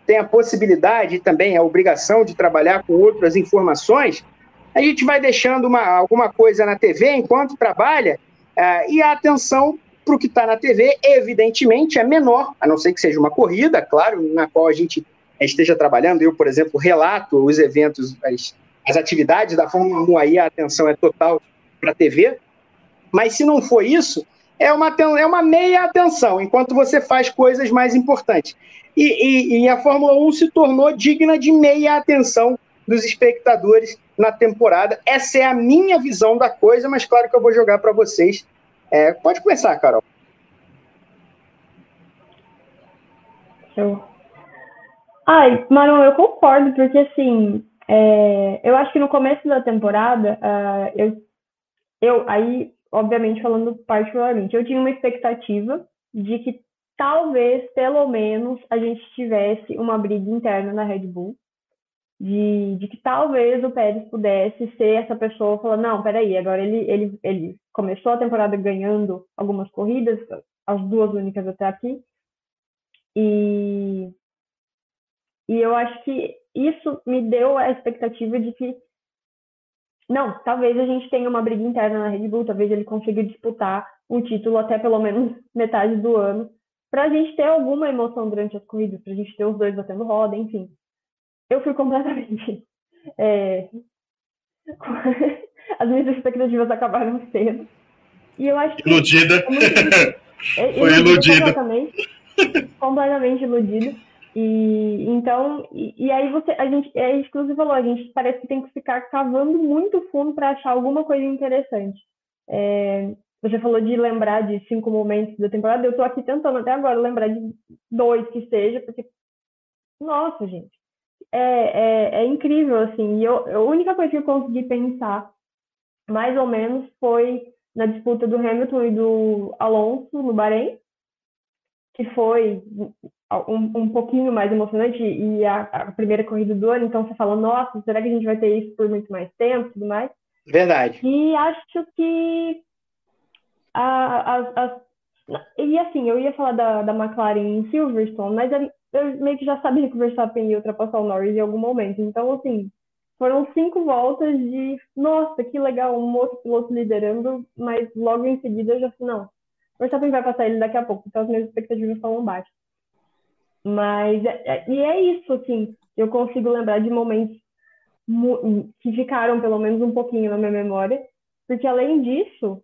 tem a possibilidade e também a obrigação de trabalhar com outras informações, a gente vai deixando uma, alguma coisa na TV enquanto trabalha uh, e a atenção para o que está na TV, evidentemente, é menor, a não ser que seja uma corrida, claro, na qual a gente esteja trabalhando. Eu, por exemplo, relato os eventos, as, as atividades da Fórmula 1, aí a atenção é total para a TV. Mas se não for isso, é uma, é uma meia atenção, enquanto você faz coisas mais importantes. E, e, e a Fórmula 1 se tornou digna de meia atenção dos espectadores na temporada. Essa é a minha visão da coisa, mas claro que eu vou jogar para vocês é, pode começar, Carol. Show. Ai, Maron, eu concordo, porque assim, é, eu acho que no começo da temporada, uh, eu, eu, aí, obviamente, falando particularmente, eu tinha uma expectativa de que talvez, pelo menos, a gente tivesse uma briga interna na Red Bull, de, de que talvez o Pérez pudesse ser essa pessoa falando, não, peraí, agora ele, ele, ele começou a temporada ganhando algumas corridas, as duas únicas até aqui, e, e eu acho que isso me deu a expectativa de que, não, talvez a gente tenha uma briga interna na Red Bull, talvez ele consiga disputar um título até pelo menos metade do ano, para a gente ter alguma emoção durante as corridas, para a gente ter os dois batendo roda, enfim eu fui completamente. É, as minhas expectativas acabaram cedo. E eu acho que. Iludida. É, Foi iludida. Completamente, completamente iludida. E então, e, e, aí você, a gente, é isso que você falou, a gente parece que tem que ficar cavando muito fundo para achar alguma coisa interessante. É, você falou de lembrar de cinco momentos da temporada, eu estou aqui tentando até agora lembrar de dois que seja, porque, nossa, gente, é, é, é incrível, assim. E eu, a única coisa que eu consegui pensar, mais ou menos, foi na disputa do Hamilton e do Alonso no Bahrein, que foi um, um pouquinho mais emocionante e a, a, primeira corrida do ano, então você fala, nossa, será que a gente vai ter isso por muito mais tempo e tudo mais? Verdade. E acho que a, a, a, e assim, eu ia falar da, da McLaren em Silverstone, mas eu meio que já sabia que o Verstappen ia ultrapassar o Norris em algum momento. Então, assim, foram cinco voltas de, nossa, que legal, um outro piloto liderando, mas logo em seguida eu já falei, não, o Verstappen vai passar ele daqui a pouco, então as minhas expectativas estavam baixas. Mas, é, é, e é isso, assim, eu consigo lembrar de momentos que ficaram pelo menos um pouquinho na minha memória, porque além disso,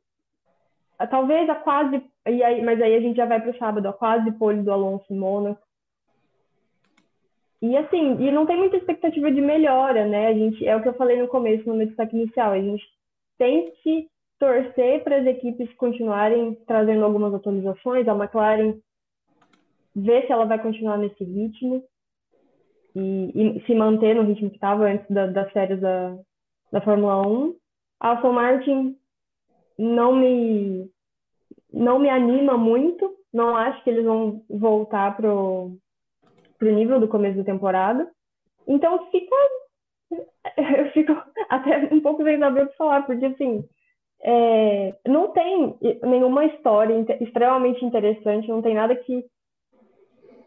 talvez a quase, e aí, mas aí a gente já vai para o sábado, a quase pole do Alonso em Mônaco, e assim, e não tem muita expectativa de melhora, né? A gente, é o que eu falei no começo, no meu destaque inicial, a gente tem que torcer para as equipes continuarem trazendo algumas atualizações, a McLaren ver se ela vai continuar nesse ritmo e, e se manter no ritmo que estava antes da, das férias da, da Fórmula 1. A Aston Martin não me não me anima muito, não acho que eles vão voltar para o nível do começo da temporada. Então fica eu fico até um pouco sem saber falar, porque assim, é, não tem nenhuma história extremamente interessante, não tem nada que,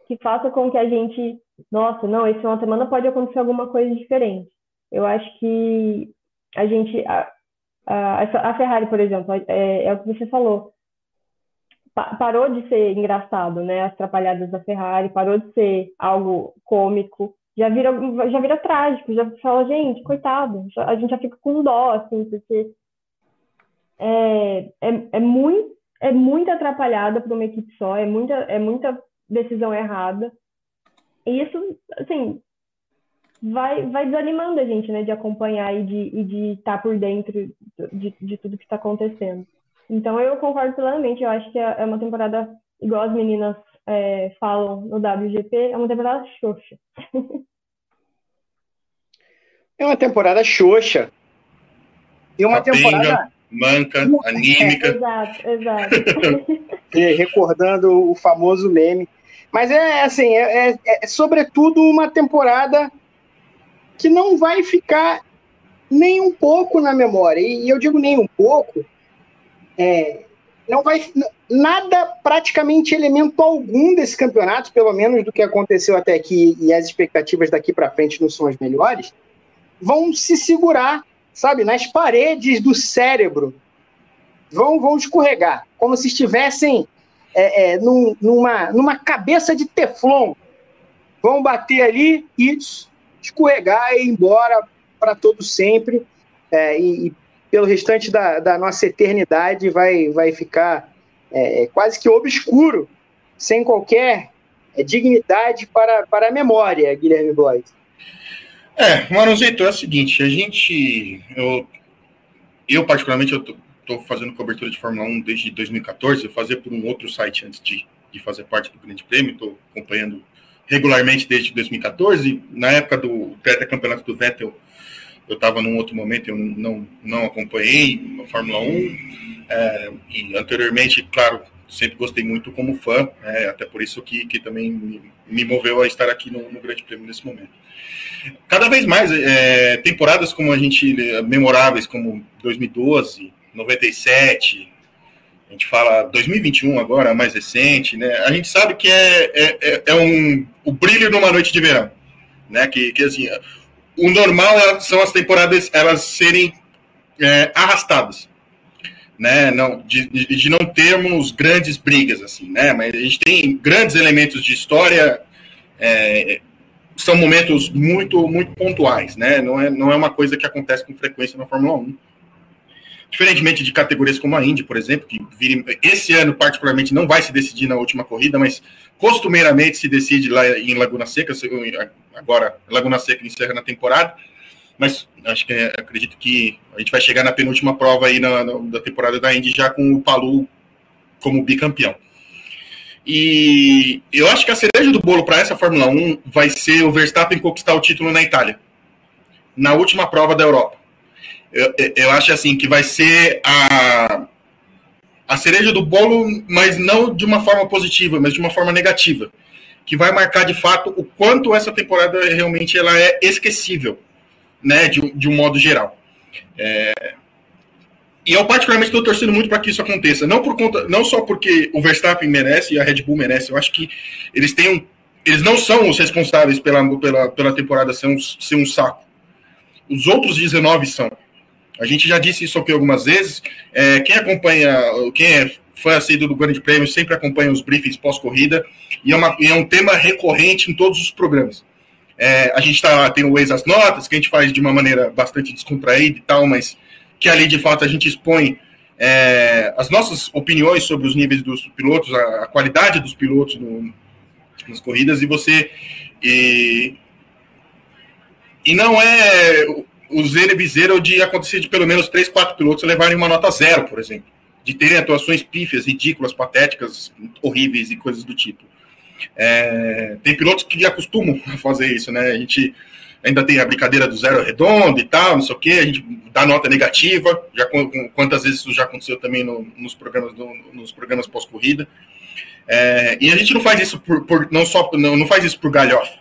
que faça com que a gente, nossa, não, esse final de semana pode acontecer alguma coisa diferente. Eu acho que a gente, a, a, a Ferrari, por exemplo, é, é, o que você falou, pa, parou de ser engraçado, né? As atrapalhadas da Ferrari, parou de ser algo cômico, já vira, já vira trágico, já fala, gente, coitado, a gente já fica com dó, assim, porque é, é, é, muito, é muito atrapalhada para uma equipe só, é muita, é muita decisão errada. E isso, assim, vai, vai desanimando a gente, né, de acompanhar e de, e de estar por dentro de, de tudo que está acontecendo. Então, eu concordo plenamente, eu acho que é, é uma temporada, igual as meninas é, falam no WGP, é uma temporada xoxa. É uma temporada xoxa. E uma Capenga, temporada. Manca, anímica. É, exato, exato. Recordando o famoso meme. Mas é assim, é, é, é, sobretudo uma temporada que não vai ficar nem um pouco na memória. E eu digo nem um pouco, é, não vai nada, praticamente elemento algum desse campeonato, pelo menos do que aconteceu até aqui e as expectativas daqui para frente não são as melhores vão se segurar, sabe, nas paredes do cérebro. Vão, vão escorregar, como se estivessem é, é, num, numa, numa cabeça de teflon. Vão bater ali e escorregar e ir embora para todo sempre. É, e, e, pelo restante da, da, nossa eternidade vai, vai ficar é, quase que obscuro, sem qualquer é, dignidade para, para a memória, Guilherme Blois. É, Maronzito, é o seguinte, a gente, eu, eu particularmente, eu tô, fazendo cobertura de Fórmula 1 desde 2014, eu fazia por um outro site antes de, de fazer parte do Grande Prêmio, estou acompanhando regularmente desde 2014, na época do campeonato do Vettel, eu estava num outro momento, eu não, não acompanhei a Fórmula 1, é, e anteriormente, claro, sempre gostei muito como fã, é, até por isso que, que também me, me moveu a estar aqui no, no Grande Prêmio nesse momento. Cada vez mais é, temporadas como a gente memoráveis como 2012, 97, a gente fala 2021 agora, mais recente, né? A gente sabe que é, é, é, é um o brilho numa noite de verão, né? Que, que assim, o normal é, são as temporadas elas serem é, arrastadas, né? Não de, de não termos grandes brigas assim, né? Mas a gente tem grandes elementos de história é, são momentos muito, muito pontuais, né? Não é, não é uma coisa que acontece com frequência na Fórmula 1. Diferentemente de categorias como a Indy, por exemplo, que esse ano particularmente não vai se decidir na última corrida, mas costumeiramente se decide lá em Laguna Seca, agora Laguna Seca encerra na temporada, mas acho que acredito que a gente vai chegar na penúltima prova aí na, na, da temporada da Indy já com o Palu como bicampeão. E eu acho que a cereja do bolo para essa Fórmula 1 vai ser o Verstappen conquistar o título na Itália, na última prova da Europa. Eu, eu acho assim que vai ser a, a cereja do bolo, mas não de uma forma positiva, mas de uma forma negativa, que vai marcar de fato o quanto essa temporada realmente ela é esquecível, né, de, de um modo geral. É, e eu particularmente estou torcendo muito para que isso aconteça, não por conta, não só porque o Verstappen merece e a Red Bull merece. Eu acho que eles têm um, eles não são os responsáveis pela, pela, pela temporada ser um, ser um saco. Os outros 19 são. A gente já disse isso aqui algumas vezes. É, quem acompanha, quem é fã assíduo do Grande Prêmio sempre acompanha os briefings pós-corrida e é, uma, é um tema recorrente em todos os programas. É, a gente está tendo o ex as notas, que a gente faz de uma maneira bastante descontraída e tal, mas que ali de fato a gente expõe é, as nossas opiniões sobre os níveis dos pilotos, a, a qualidade dos pilotos no, nas corridas, e você. E, e não é o zero e de acontecer de pelo menos três, quatro pilotos levarem uma nota zero, por exemplo. De terem atuações pífias, ridículas, patéticas, horríveis e coisas do tipo. É, tem pilotos que acostumam a fazer isso, né? A gente ainda tem a brincadeira do zero redondo e tal, não sei o que, a gente dá nota negativa, já quantas vezes isso já aconteceu também no, nos programas no, nos programas pós-corrida. É, e a gente não faz isso por, por, não só não, não faz isso por galhofa.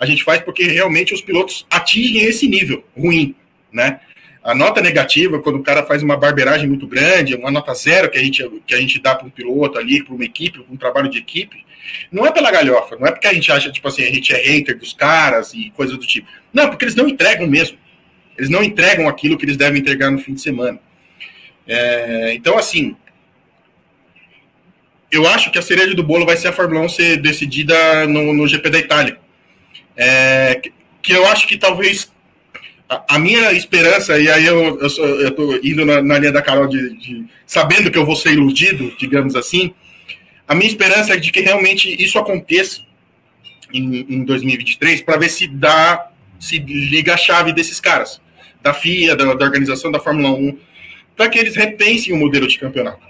A gente faz porque realmente os pilotos atingem esse nível ruim, né? A nota negativa, quando o cara faz uma barbeiragem muito grande, uma nota zero que a gente, que a gente dá para um piloto ali, para uma equipe, para um trabalho de equipe, não é pela galhofa, não é porque a gente acha, tipo assim, a gente é hater dos caras e coisas do tipo. Não, porque eles não entregam mesmo. Eles não entregam aquilo que eles devem entregar no fim de semana. É, então, assim, eu acho que a cereja do bolo vai ser a Fórmula 1 ser decidida no, no GP da Itália. É, que eu acho que talvez a, a minha esperança, e aí eu, eu tô indo na, na linha da Carol de, de, sabendo que eu vou ser iludido, digamos assim, a minha esperança é de que realmente isso aconteça em, em 2023 para ver se dá, se liga a chave desses caras, da FIA, da, da organização da Fórmula 1, para que eles repensem o modelo de campeonato.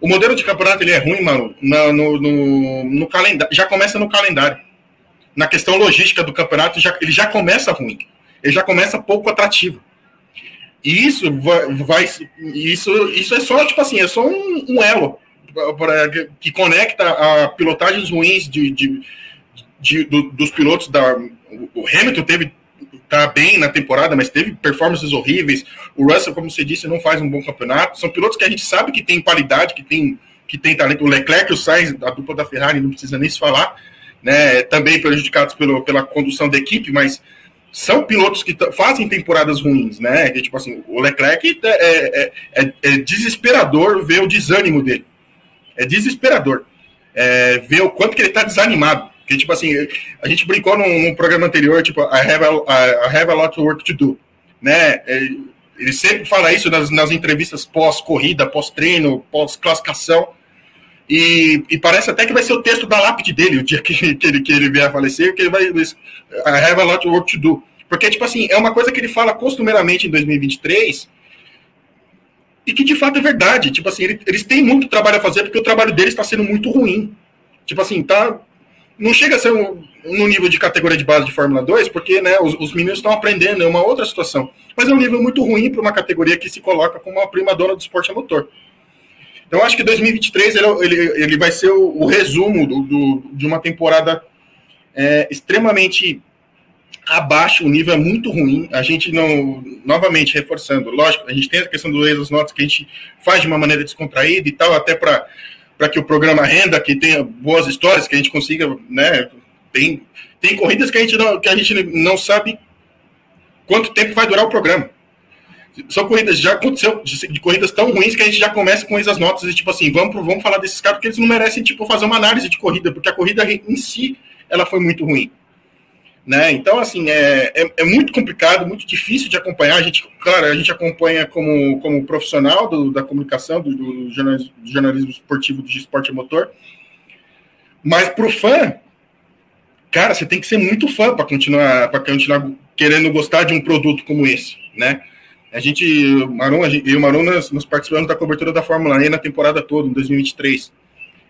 O modelo de campeonato ele é ruim, mano, no, no, no, no calendário. Já começa no calendário. Na questão logística do campeonato, já, ele já começa ruim. Ele já começa pouco atrativo. E isso vai, vai isso, isso é só, tipo assim, é só um, um elo pra, que conecta a pilotagens ruins de, de, de do, dos pilotos da. O Hamilton teve tá bem na temporada, mas teve performances horríveis. O Russell, como você disse, não faz um bom campeonato. São pilotos que a gente sabe que tem qualidade, que tem, que tem talento. O Leclerc o Sainz, a dupla da Ferrari, não precisa nem se falar, né? Também prejudicados pelo, pela condução da equipe, mas são pilotos que fazem temporadas ruins, né? Que, tipo assim, o Leclerc é, é, é, é, desesperador ver o desânimo dele. É desesperador. É, ver o quanto que ele está desanimado. Porque, tipo assim, a gente brincou num, num, programa anterior, tipo, I have, a, I have a lot of work to do, né? É, ele sempre fala isso nas, nas entrevistas pós-corrida, pós-treino, pós-classificação, e, e, parece até que vai ser o texto da lápide dele, o dia que, que, ele, que ele vier a falecer, que ele vai, I have a lot of work to do. Porque, tipo assim, é uma coisa que ele fala costumeiramente em 2023, e que de fato é verdade. Tipo assim, ele, eles têm muito trabalho a fazer porque o trabalho deles está sendo muito ruim. Tipo assim, tá não chega a ser um, no nível de categoria de base de Fórmula 2, porque né, os, os meninos estão aprendendo, é uma outra situação. Mas é um nível muito ruim para uma categoria que se coloca como uma prima dona do esporte a motor. Então, acho que 2023 ele, ele, ele vai ser o, o resumo do, do, de uma temporada é, extremamente abaixo, o nível é muito ruim. A gente não, novamente, reforçando, lógico, a gente tem a questão do das notas que a gente faz de uma maneira descontraída e tal, até para para que o programa renda, que tenha boas histórias, que a gente consiga, né? Tem, tem corridas que a, gente não, que a gente não sabe quanto tempo vai durar o programa. São corridas, já aconteceu de, corridas tão ruins que a gente já começa com essas notas e tipo assim, vamos, vamos falar desses caras porque eles não merecem tipo fazer uma análise de corrida, porque a corrida em si ela foi muito ruim. Né? Então, assim, é, é, é, muito complicado, muito difícil de acompanhar. A gente, claro, a gente acompanha como, como profissional do, da comunicação, do, do, jornalismo, do jornalismo esportivo de esporte motor. Mas para o fã, cara, você tem que ser muito fã para continuar, para continuar querendo gostar de um produto como esse, né? A gente, Maron, a gente, eu e o Maron, nós, nós, participamos da cobertura da Fórmula E na temporada toda, em 2023.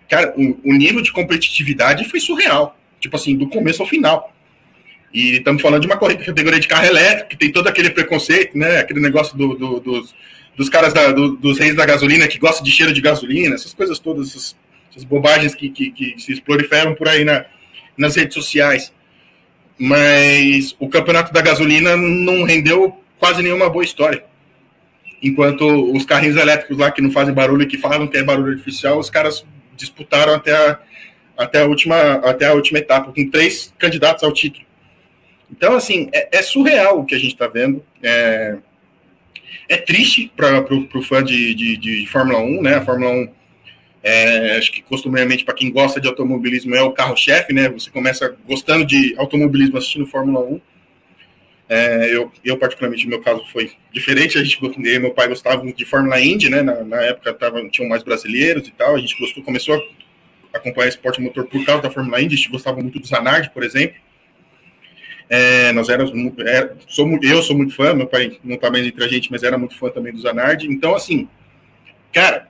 Cara, o, o nível de competitividade foi surreal. Tipo assim, do começo ao final. E estamos falando de uma categoria de carro elétrico, que tem todo aquele preconceito, né? Aquele negócio do, do, dos, dos caras da, do, dos reis da gasolina que gostam de cheiro de gasolina, essas coisas todas, essas, essas bobagens que, que, que, se proliferam por aí na, nas redes sociais. Mas o campeonato da gasolina não rendeu quase nenhuma boa história. Enquanto os carrinhos elétricos lá que não fazem barulho que falam que é barulho artificial, os caras disputaram até a, até a, última, até a última etapa, com três candidatos ao título. Então, assim, é, é surreal o que a gente está vendo. É, é triste para o fã de, de, de, Fórmula 1, né? A Fórmula 1, é, acho que costumeiramente, para quem gosta de automobilismo, é o carro-chefe, né? Você começa gostando de automobilismo assistindo Fórmula 1. É, eu, eu, particularmente, no meu caso, foi diferente. A gente, eu meu pai gostavam de Fórmula Indy, né? Na, na época tava, tinham mais brasileiros e tal. A gente gostou, começou a acompanhar esporte motor por causa da Fórmula Indy. A gente gostava muito do Zanardi, por exemplo. É, nós éramos, é, sou, eu sou muito fã, meu pai não está mais entre a gente, mas era muito fã também do Zanardi. Então, assim, cara,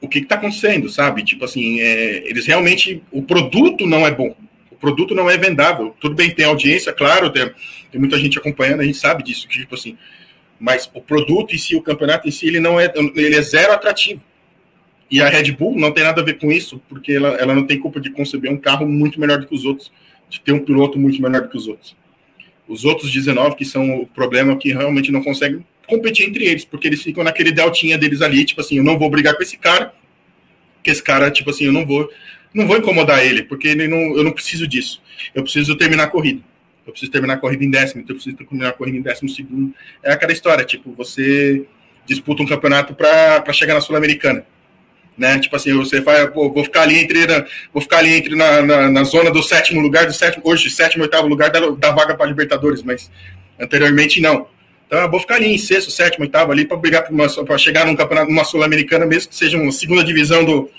o que está acontecendo, sabe? Tipo assim, é, eles realmente, o produto não é bom, produto não é vendável. Tudo bem, tem audiência, claro, tem, tem muita gente acompanhando, a gente sabe disso, que, tipo assim, mas o produto em si, o campeonato em si, ele não é, ele é zero atrativo. E a Red Bull não tem nada a ver com isso, porque ela, ela não tem culpa de conceber um carro muito melhor do que os outros de ter um piloto muito menor do que os outros. Os outros 19 que são o problema que realmente não conseguem competir entre eles, porque eles ficam naquele deltinha deles ali, tipo assim, eu não vou brigar com esse cara, que esse cara, tipo assim, eu não vou, não vou incomodar ele, porque ele não, eu não preciso disso. Eu preciso terminar a corrida. Eu preciso terminar a corrida em décimo, então eu preciso terminar a corrida em décimo segundo. É aquela história, tipo, você disputa um campeonato para chegar na Sul-Americana né? Tipo assim, você vai, pô, vou ficar ali entre, na, vou ficar ali entre na, na, na, zona do sétimo lugar, do sétimo, hoje, sétimo, oitavo lugar da, da vaga para Libertadores, mas anteriormente não. Então eu vou ficar ali em sexto, sétimo, oitavo ali para brigar para chegar num campeonato, numa sul-americana, mesmo que seja uma segunda divisão do,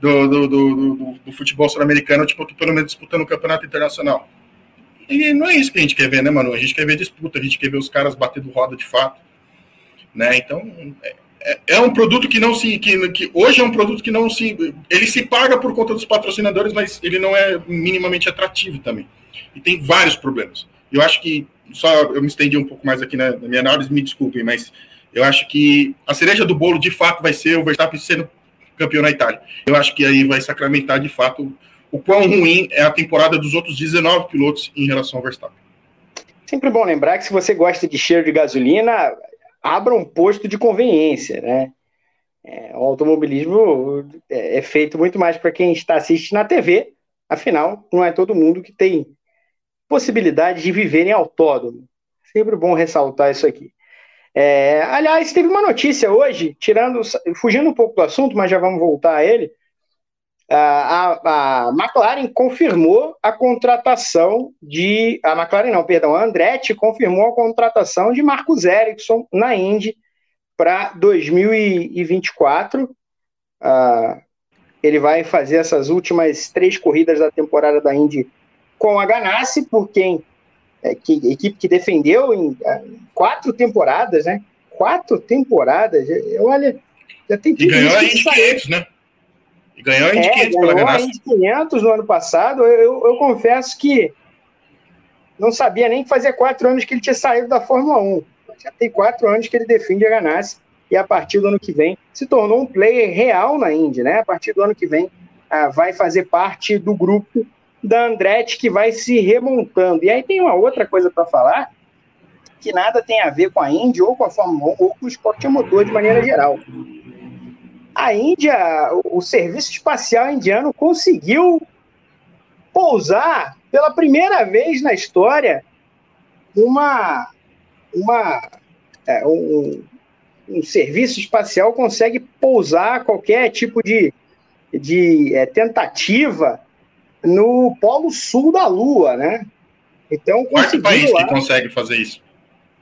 do, do, do, do futebol sul-americano, tipo, pelo menos disputando o campeonato internacional. E não é isso que a gente quer ver, né, mano? A gente quer ver disputa, a gente quer ver os caras batendo roda de fato. Né? Então, é, é, é um produto que não se. Que, que hoje é um produto que não se. Ele se paga por conta dos patrocinadores, mas ele não é minimamente atrativo também. E tem vários problemas. Eu acho que. Só eu me estendi um pouco mais aqui na, na minha análise, me desculpem, mas eu acho que a cereja do bolo de fato vai ser o Verstappen sendo campeão na Itália. Eu acho que aí vai sacramentar de fato o quão ruim é a temporada dos outros 19 pilotos em relação ao Verstappen. Sempre bom lembrar que se você gosta de cheiro de gasolina, abra um posto de conveniência, né? É, o automobilismo é, é feito muito mais para quem está assistindo na TV, afinal, não é todo mundo que tem possibilidade de viver em autódromo. Sempre bom ressaltar isso aqui. É, aliás, teve uma notícia hoje, tirando, fugindo um pouco do assunto, mas já vamos voltar a ele a, a McLaren confirmou a contratação de. A McLaren não, perdão, a Andretti confirmou a contratação de Marcos Ericsson na Indy para 2024. Uh, ele vai fazer essas últimas três corridas da temporada da Indy com a Ganassi, por quem que, equipe que defendeu em, em quatro temporadas, né? Quatro temporadas. Olha, já tem E ganhou a Indy 500, né? E ganhou a Indy é, 500 pela Ganassi. a Indy 500 no ano passado. Eu, eu, eu, confesso que não sabia nem que fazia quatro anos que ele tinha saído da Fórmula 1. Já tem quatro anos que ele defende a Ganassi e a partir do ano que vem se tornou um player real na Indy, né? A partir do ano que vem ah, vai fazer parte do grupo da Andretti que vai se remontando. E aí tem uma outra coisa para falar que nada tem a ver com a Indy ou com a Fórmula 1 ou com o esporte a motor de maneira geral a Índia, o serviço espacial indiano conseguiu pousar pela primeira vez na história uma, uma é, um, um, serviço espacial consegue pousar qualquer tipo de, de é, tentativa no polo sul da Lua, né? Então conseguiu. Qual país lá, que consegue fazer isso?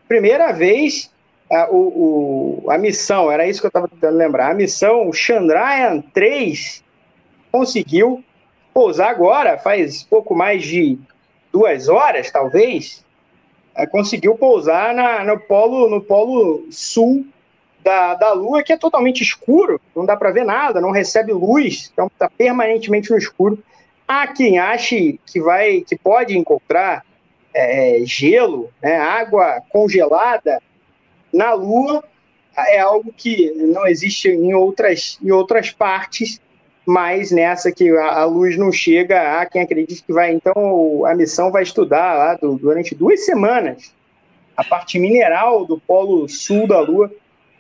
Primeira vez a, o, o, a missão, era isso que eu estava tentando lembrar, a missão Chandrayaan 3 conseguiu pousar agora, faz pouco mais de duas horas, talvez, é, conseguiu pousar na, no, polo, no polo sul da, da Lua, que é totalmente escuro, não dá para ver nada, não recebe luz, então está permanentemente no escuro. Há quem ache que vai, que pode encontrar é, gelo, né, água congelada na Lua é algo que não existe em outras, em outras partes, mas nessa que a, a luz não chega, há quem acredite que vai. Então, a missão vai estudar lá do, durante duas semanas a parte mineral do polo sul da Lua,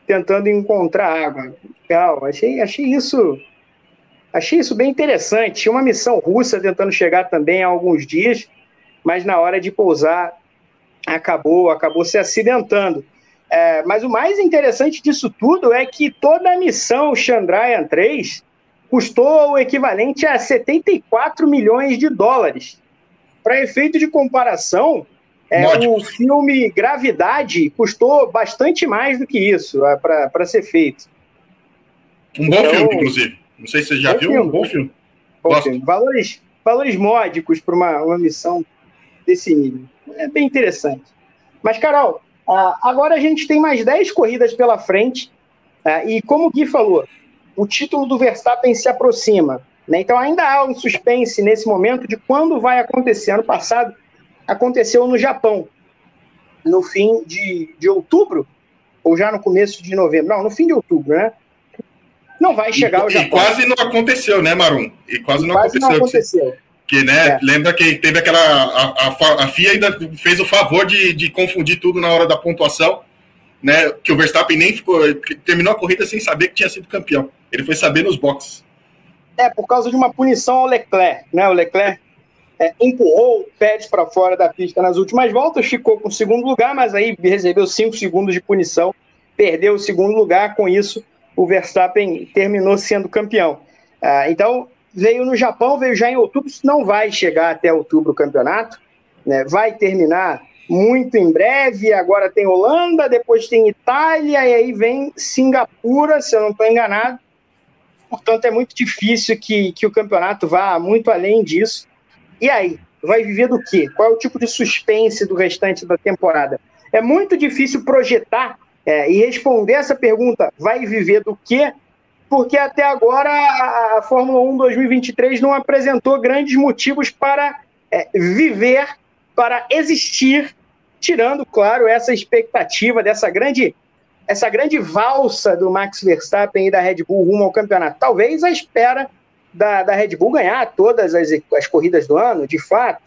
tentando encontrar água. Legal, achei, achei isso. Achei isso bem interessante. Tinha uma missão russa tentando chegar também há alguns dias, mas na hora de pousar acabou, acabou se acidentando. É, mas o mais interessante disso tudo é que toda a missão Chandrayaan 3 custou o equivalente a 74 milhões de dólares. Para efeito de comparação, é, o filme Gravidade custou bastante mais do que isso é, para ser feito. Um bom então, filme, inclusive. Não sei se você já viu, filme. um bom filme. Bom filme. Valores, valores módicos para uma, uma missão desse nível. É bem interessante. Mas, Carol, Uh, agora a gente tem mais 10 corridas pela frente, uh, e como o Gui falou, o título do Verstappen se aproxima. Né? Então ainda há um suspense nesse momento de quando vai acontecer. Ano passado aconteceu no Japão, no fim de, de outubro, ou já no começo de novembro. Não, no fim de outubro, né? Não vai chegar e, ao Japão. E quase não aconteceu, né, Marum? E quase não quase aconteceu. Não aconteceu. Que, né, é. lembra que teve aquela. A, a, a, FIA ainda fez o favor de, de confundir tudo na hora da pontuação, né? Que o Verstappen nem ficou. Terminou a corrida sem saber que tinha sido campeão. Ele foi saber nos boxes. É, por causa de uma punição ao Leclerc, né? O Leclerc é, empurrou o Pérez para fora da pista nas últimas voltas, ficou com o segundo lugar, mas aí recebeu cinco segundos de punição, perdeu o segundo lugar, com isso o Verstappen terminou sendo campeão. Ah, então, veio no Japão, veio já em outubro, não vai chegar até outubro o campeonato, né? vai terminar muito em breve, agora tem Holanda, depois tem Itália, e aí vem Singapura, se eu não estou enganado, portanto é muito difícil que, que o campeonato vá muito além disso, e aí, vai viver do quê? Qual é o tipo de suspense do restante da temporada? É muito difícil projetar é, e responder essa pergunta, vai viver do quê? porque até agora a, Fórmula 1 2023 não apresentou grandes motivos para é, viver, para existir, tirando, claro, essa expectativa dessa grande essa grande valsa do Max Verstappen e da Red Bull rumo ao campeonato. Talvez a espera da, da Red Bull ganhar todas as, as corridas do ano, de fato,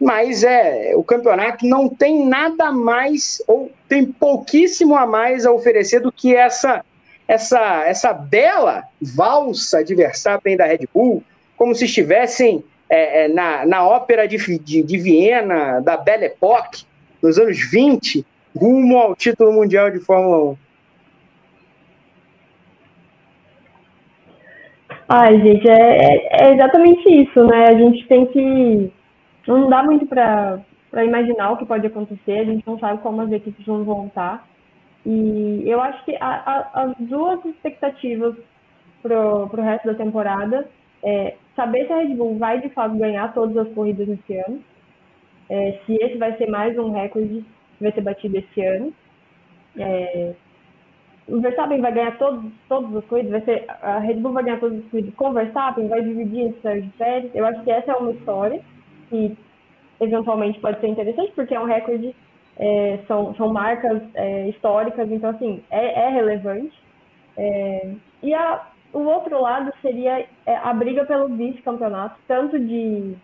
mas é o campeonato não tem nada mais ou tem pouquíssimo a mais a oferecer do que essa essa, essa bela valsa de Verstappen da Red Bull, como se estivessem é, é, na, na ópera de, de, de, Viena, da Belle Époque, nos anos 20, rumo ao título mundial de Fórmula 1. Ai, gente, é, é, é exatamente isso, né? A gente tem que. Não dá muito para imaginar o que pode acontecer, a gente não sabe como as equipes vão voltar. E eu acho que a, a, as duas expectativas para o resto da temporada é saber se a Red Bull vai de fato ganhar todas as corridas esse ano, é, se esse vai ser mais um recorde que vai ser batido esse ano. É, o Verstappen vai ganhar todos, todas as corridas, vai ser, a Red Bull vai ganhar todas as corridas com o Verstappen, vai dividir entre Sérgio Pérez. Eu acho que essa é uma história que eventualmente pode ser interessante, porque é um recorde é, são, são marcas é, históricas, então, assim, é, é relevante. É, e a, o outro lado seria é, a briga pelo vice-campeonato, tanto de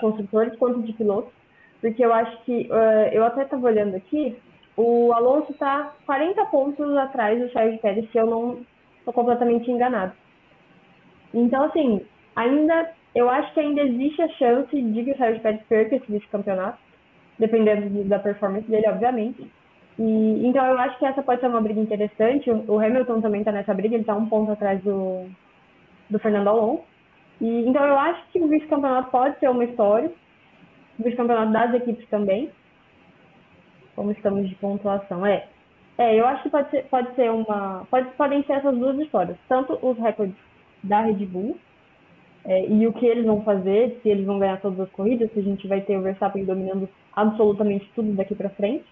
construtores quanto de pilotos, porque eu acho que, uh, eu até estava olhando aqui, o Alonso está 40 pontos atrás do Sérgio Pérez, se eu não estou completamente enganado. Então, assim, ainda, eu acho que ainda existe a chance de que o Sérgio Pérez perca esse vice-campeonato, dependendo da performance dele, obviamente. E, então eu acho que essa pode ser uma briga interessante. O, Hamilton também está nessa briga, ele está um ponto atrás do, do Fernando Alonso. E, então eu acho que o vice-campeonato pode ser uma história, o vice-campeonato das equipes também. Como estamos de pontuação, é. É, eu acho que pode ser, pode ser uma. Pode, podem ser essas duas histórias. Tanto os recordes da Red Bull, é, e o que eles vão fazer, se eles vão ganhar todas as corridas, se a gente vai ter o Verstappen dominando absolutamente tudo daqui para frente.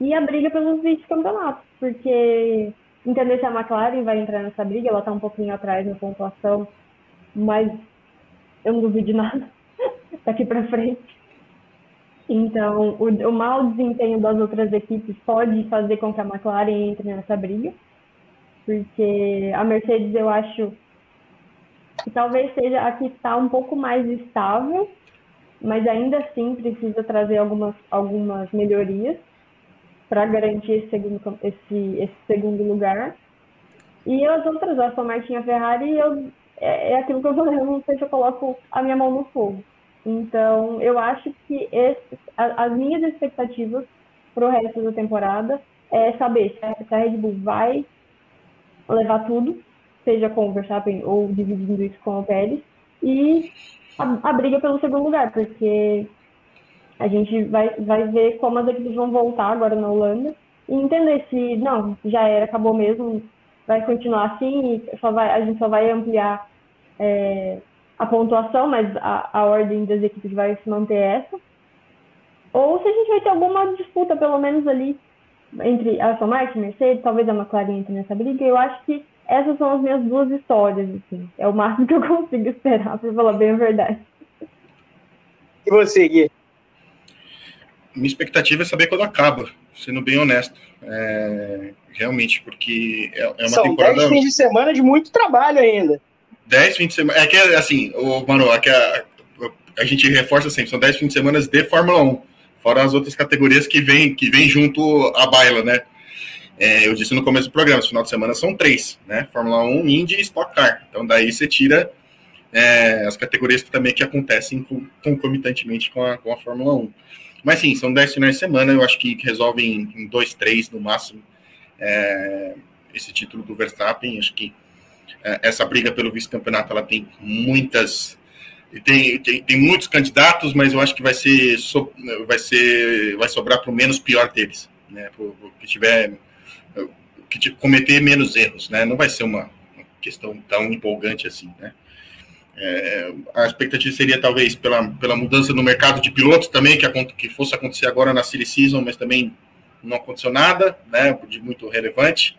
E a briga pelos vice-campeonatos, porque entender se a McLaren vai entrar nessa briga, ela está um pouquinho atrás na pontuação, mas eu não duvido de nada daqui para frente. Então, o, o mau desempenho das outras equipes pode fazer com que a McLaren entre nessa briga, porque a Mercedes eu acho que talvez seja a que está um pouco mais estável, mas ainda assim precisa trazer algumas, algumas melhorias para garantir esse segundo, esse, esse segundo lugar. E as outras, a Aston Martin e a Ferrari, eu, é, é aquilo que eu falei, eu não sei se eu coloco a minha mão no fogo. Então, eu acho que esse, a, as minhas expectativas para o resto da temporada é saber se a, Red Bull vai levar tudo, seja com o Verstappen ou dividindo isso com o Pérez, e a, a, briga pelo segundo lugar, porque a gente vai, vai ver como as equipes vão voltar agora na Holanda e entender se, não, já era, acabou mesmo, vai continuar assim e só vai, a gente só vai ampliar é, a pontuação, mas a, a ordem das equipes vai se manter essa. Ou se a gente vai ter alguma disputa, pelo menos ali, entre a Aston Martin, Mercedes, talvez a McLaren entre nessa briga. Eu acho que essas são as minhas duas histórias, assim. É o máximo que eu consigo esperar, para falar bem a verdade. E você, Gui? Minha expectativa é saber quando acaba, sendo bem honesto. É, realmente, porque é, é uma São temporada. São 10 fins de semana de muito trabalho ainda. 10 fins de semana. É que, assim, o Mano, é que a, a gente reforça sempre, são 10 fins de semana de Fórmula 1, fora as outras categorias que vêm que vem junto à baila, né? É, eu disse no começo do programa, esse final de semana são três, né? Fórmula 1, Indy e Stock Car. Então daí você tira é, as categorias que também que acontecem concomitantemente com a, com a Fórmula 1. Mas sim, são 10 finais de semana, eu acho que resolvem em dois, três no máximo é, esse título do Verstappen. Acho que é, essa briga pelo vice-campeonato ela tem muitas. Tem, tem, tem, muitos candidatos, mas eu acho que vai ser, so, vai ser vai sobrar para o menos pior deles, né? Pro, pro que tiver que cometer menos erros, né? Não vai ser uma, questão tão empolgante assim, né? É, a expectativa seria talvez pela, pela mudança no mercado de pilotos também, que, que fosse acontecer agora na Silly Season, mas também não aconteceu nada, né, de muito relevante.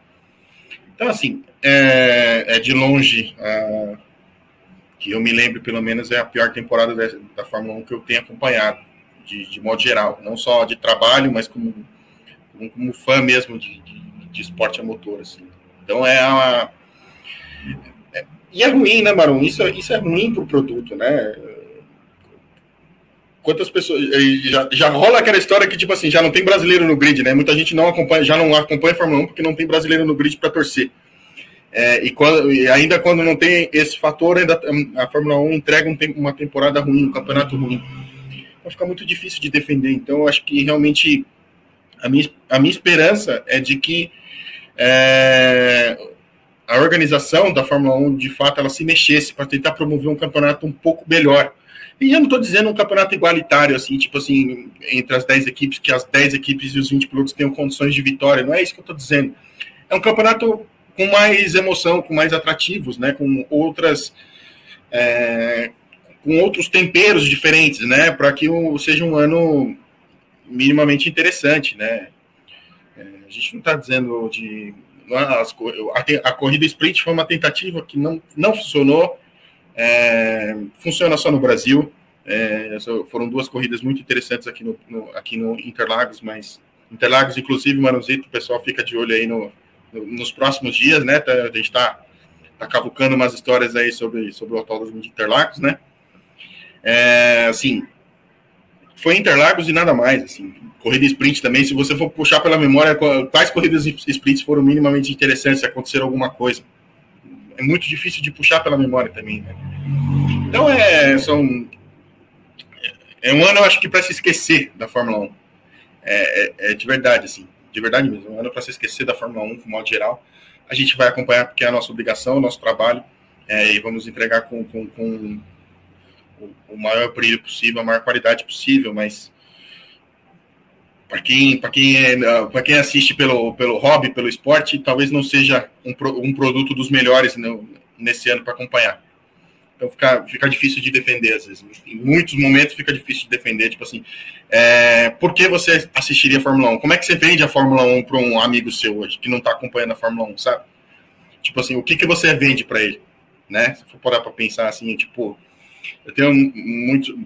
Então, assim, é, é de longe, a, que eu me lembro, pelo menos, é a pior temporada da, da Fórmula 1 que eu tenho acompanhado, de, de modo geral, não só de trabalho, mas como, como, como fã mesmo de, de, de, esporte a motor, assim. Então, é a e é ruim, né, Marum? Isso, isso é ruim para o produto, né? Quantas pessoas. Já, já rola aquela história que, tipo assim, já não tem brasileiro no grid, né? Muita gente não acompanha, já não acompanha a Fórmula 1 porque não tem brasileiro no grid para torcer. É, e, quando, e, ainda quando não tem esse fator, ainda a Fórmula 1 entrega um, uma temporada ruim, um campeonato ruim. Vai ficar muito difícil de defender. Então, eu acho que realmente a minha, a minha esperança é de que é, a organização da Fórmula 1, de fato, ela se mexesse para tentar promover um campeonato um pouco melhor. E eu não estou dizendo um campeonato igualitário, assim, tipo assim, entre as 10 equipes, que as 10 equipes e os 20 pilotos tenham condições de vitória. Não é isso que eu estou dizendo. É um campeonato com mais emoção, com mais atrativos, né? Com outras. É, com outros temperos diferentes, né? Para que o, seja um ano minimamente interessante, né? É, a gente não está dizendo de a, corrida sprint foi uma tentativa que não, não funcionou, é, funciona só no Brasil. É, foram duas corridas muito interessantes aqui no, no, aqui no Interlagos, mas Interlagos, inclusive, Manuzito, o pessoal fica de olho aí no, no nos próximos dias, né? Tá, a gente está tá cavucando umas histórias aí sobre, sobre o autódromo de Interlagos, né? É, assim, foi Interlagos e nada mais, assim. Corrida sprint também, se você for puxar pela memória, quais corridas sprints foram minimamente interessantes, se acontecer alguma coisa. É muito difícil de puxar pela memória também, né? Então, é, são... É um ano, eu acho que para se esquecer da Fórmula 1. É, é, é, de verdade, assim. De verdade mesmo. É um ano para se esquecer da Fórmula 1, de modo geral. A gente vai acompanhar porque é a nossa obrigação, o nosso trabalho. É, e vamos entregar com, com, com o, maior brilho possível, a maior qualidade possível, mas para quem, quem, é, quem assiste pelo, pelo hobby, pelo esporte, talvez não seja um, um produto dos melhores nesse ano para acompanhar. Então fica, fica difícil de defender, às vezes. Em muitos momentos fica difícil de defender. Tipo assim, é, por que você assistiria a Fórmula 1? Como é que você vende a Fórmula 1 para um amigo seu hoje, que não está acompanhando a Fórmula 1, sabe? Tipo assim, o que, que você vende para ele? Né? Se for parar para pensar assim, tipo, eu tenho muito,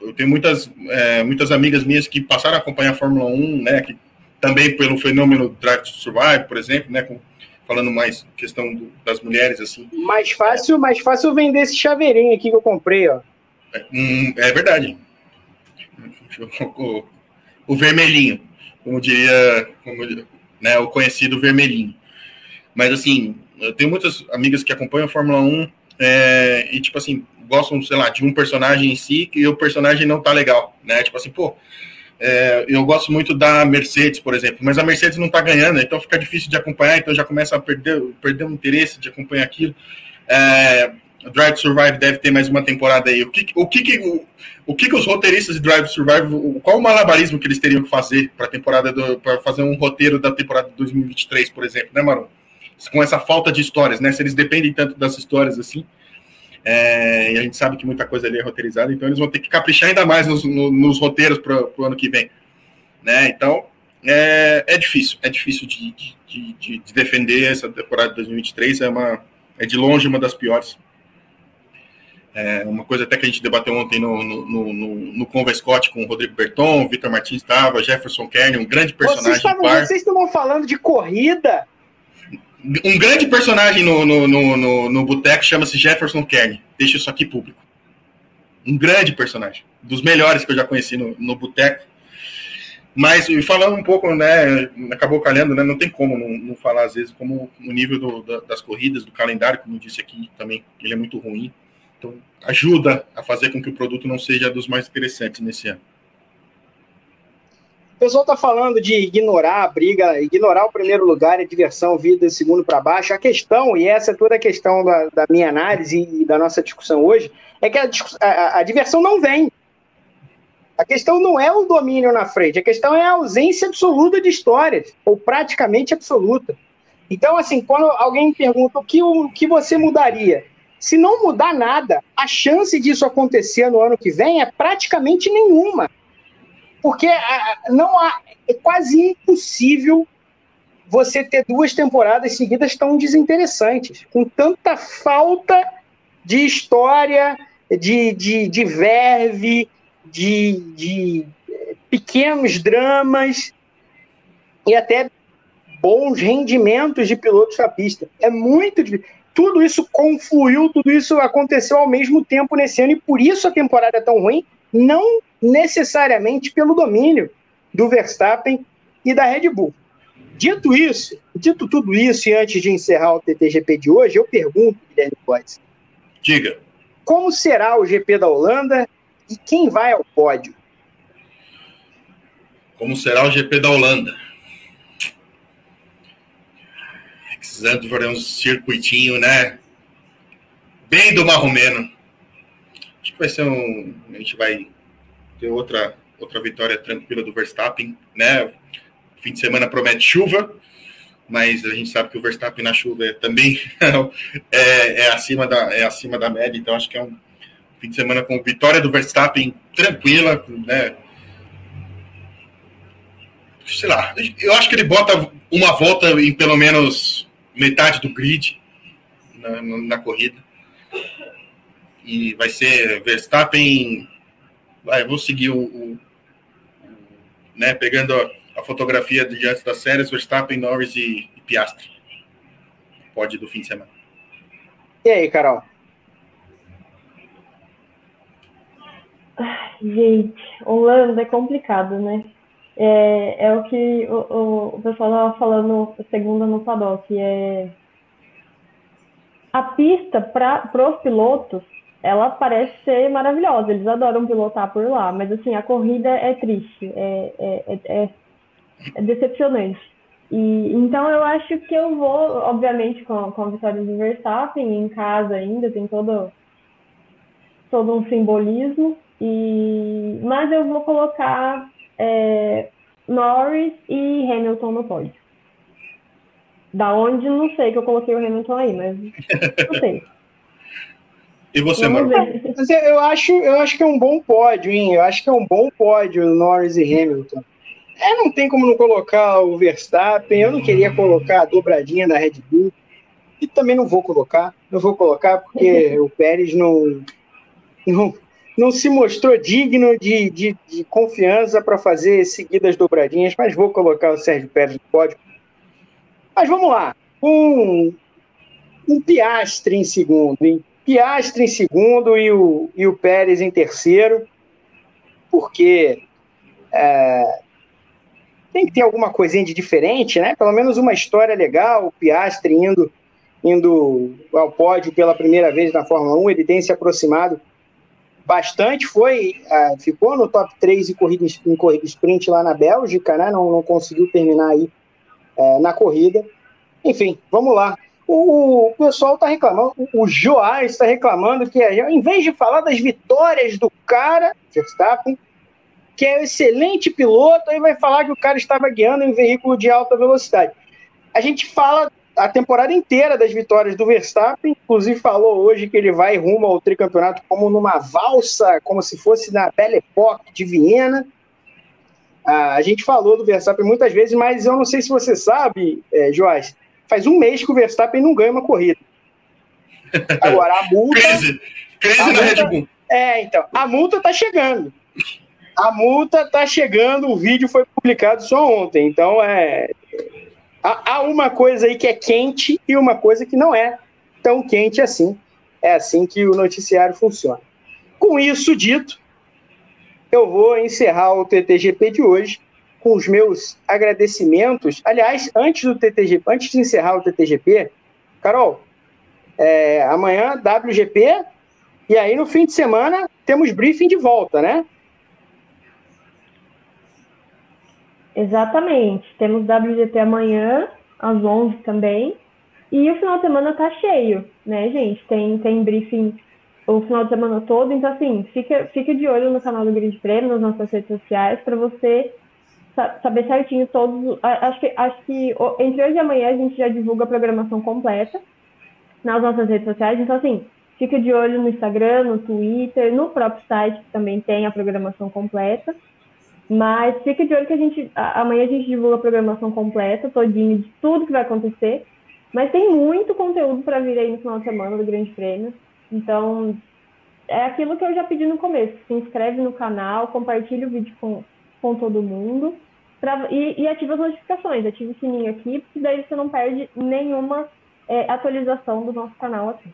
eu tenho muitas, é, muitas amigas minhas que passaram a acompanhar a Fórmula 1, né, que também pelo fenômeno Drive to Survive, por exemplo, né, com, falando mais questão do, das mulheres, assim. Mais fácil, mais fácil vender esse chaveirinho aqui que eu comprei, ó. É, hum, é verdade. O, o, vermelhinho, como diria, como, né, o conhecido vermelhinho. Mas, assim, eu tenho muitas amigas que acompanham a Fórmula 1 é, e, tipo assim, gostam, sei lá, de um personagem em si e o personagem não tá legal, né? Tipo assim, pô, é, eu gosto muito da Mercedes, por exemplo, mas a Mercedes não tá ganhando, então fica difícil de acompanhar, então já começa a perder, perder o interesse de acompanhar aquilo. É, Drive to Survive deve ter mais uma temporada aí. O que, o que, que o, o que, que os roteiristas de Drive to Survive, qual o malabarismo que eles teriam que fazer para temporada para fazer um roteiro da temporada de 2023, por exemplo, né, Maron? Com essa falta de histórias, né? Se eles dependem tanto das histórias assim, é, e a gente sabe que muita coisa ali é roteirizada, então eles vão ter que caprichar ainda mais nos, no, nos roteiros para o ano que vem. Né? Então, é, é difícil, é difícil de, de, de, de, defender essa temporada de 2023, é, uma, é de longe uma das piores. É uma coisa até que a gente debateu ontem no, no, no, no Conva Scott com o Rodrigo Berton, Vitor Martins estava, Jefferson Kern, um grande personagem. Vocês estavam falando de corrida? Um grande personagem no, no, no, no, no boteco chama-se Jefferson Kern. Deixa isso aqui público. Um grande personagem. Dos melhores que eu já conheci no, no boteco. Mas falando um pouco, né, acabou calhando, né, não tem como não, não falar às vezes como o nível do, da, das corridas, do calendário, como eu disse aqui também, ele é muito ruim. Então, ajuda a fazer com que o produto não seja dos mais interessantes nesse ano. O pessoal está falando de ignorar a briga, ignorar o primeiro lugar, a diversão, vida segundo para baixo. A questão, e essa é toda a questão da, da minha análise e da nossa discussão hoje, é que a, a, a diversão não vem. A questão não é o domínio na frente, a questão é a ausência absoluta de histórias, ou praticamente absoluta. Então, assim, quando alguém me pergunta o que, o que você mudaria, se não mudar nada, a chance disso acontecer no ano que vem é praticamente nenhuma. Porque não há, é quase impossível você ter duas temporadas seguidas tão desinteressantes, com tanta falta de história, de, de, de verve, de, de pequenos dramas e até bons rendimentos de pilotos na pista. É muito Tudo isso confluiu, tudo isso aconteceu ao mesmo tempo nesse ano, e por isso a temporada é tão ruim, não necessariamente pelo domínio do Verstappen e da Red Bull. Dito isso, dito tudo isso, e antes de encerrar o TTGP de hoje, eu pergunto, Guilherme Pode. Diga. Como será o GP da Holanda e quem vai ao pódio? Como será o GP da Holanda? Precisando fazer um circuitinho, né? Bem do marromeno. Acho que vai ser um. A gente vai ter outra, outra vitória tranquila do Verstappen, né? Fim de semana promete chuva, mas a gente sabe que o Verstappen na chuva é, também é, é, acima da, é acima da média, então acho que é um, fim de semana com vitória do Verstappen tranquila, né? Sei lá, eu acho que ele bota uma volta em pelo menos metade do grid na, na corrida. E vai ser Verstappen. Vai, vou seguir o, o né, pegando a, a, fotografia de antes das séries, Verstappen, Norris e, e Piastri. Pode do fim de semana. E aí, Carol? Gente, Holanda é complicado, né? É, é o que o, o, pessoal estava falando segunda no paddock. É... A pista para os pilotos, ela parece ser maravilhosa. Eles adoram pilotar por lá, mas assim, a corrida é triste, é, é, é, é decepcionante. E, então eu acho que eu vou, obviamente, com, com a vitória do Verstappen em casa ainda, tem todo, todo um simbolismo. E, mas eu vou colocar é, Norris e Hamilton no pódio. Da onde não sei que eu coloquei o Hamilton aí, mas não sei. e você, Mano? Eu acho, eu acho que é um bom pódio, hein? Eu acho que é um bom pódio Norris e Hamilton. É, não tem como não colocar o Verstappen. Eu não queria colocar a dobradinha da Red Bull. E também não vou colocar. Não vou colocar porque o Pérez não, não, não se mostrou digno de, de, de confiança para fazer seguidas dobradinhas, mas vou colocar o Sérgio Pérez no pódio. Mas vamos lá. Um, um Piastre em segundo, hein? Piastre em segundo e o, e o Pérez em terceiro, porque é, tem que ter alguma coisinha de diferente, né? Pelo menos uma história legal. O Piastre indo, indo ao pódio pela primeira vez na Fórmula 1, ele tem se aproximado bastante, foi, uh, ficou no top 3 em corrida, em corrida sprint lá na Bélgica, né? Não, não conseguiu terminar aí uh, na corrida. Enfim, vamos lá. O, pessoal está reclamando, o, o Joás está reclamando que, em vez de falar das vitórias do cara, Verstappen, que é um excelente piloto, aí vai falar que o cara estava guiando em veículo de alta velocidade. A gente fala a temporada inteira das vitórias do Verstappen, inclusive falou hoje que ele vai rumo ao tricampeonato como numa valsa, como se fosse na Belle Époque de Viena. Ah, a gente falou do Verstappen muitas vezes, mas eu não sei se você sabe, é, Joás, faz um mês que o Verstappen não ganha uma corrida. Agora, a multa... crise, crise a na multa, Red Bull. É, então, a multa tá chegando. A multa tá chegando, o vídeo foi publicado só ontem, então é há uma coisa aí que é quente e uma coisa que não é tão quente assim. É assim que o noticiário funciona. Com isso dito, eu vou encerrar o TTGP de hoje com os meus agradecimentos. Aliás, antes do TTGP, antes de encerrar o TTGP, Carol, é, amanhã WGP e aí no fim de semana temos briefing de volta, né? Exatamente. Temos WGP amanhã às 11 também. E o final de semana tá cheio, né, gente? Tem, tem briefing o final de semana todo. Então, assim, fica, fica de olho no canal do Grande Prêmio, nas nossas redes sociais, para você saber certinho todos. Acho que, acho que entre hoje e amanhã a gente já divulga a programação completa nas nossas redes sociais. Então, assim, fica de olho no Instagram, no Twitter, no próprio site, que também tem a programação completa. Mas fica de olho que a gente. Amanhã a gente divulga a programação completa, todinho, de tudo que vai acontecer. Mas tem muito conteúdo para vir aí no final de semana do Grande Prêmio. Então, é aquilo que eu já pedi no começo. Se inscreve no canal, compartilha o vídeo com, com todo mundo. Pra, e, e ativa as notificações, ativa o sininho aqui, porque daí você não perde nenhuma é, atualização do nosso canal aqui.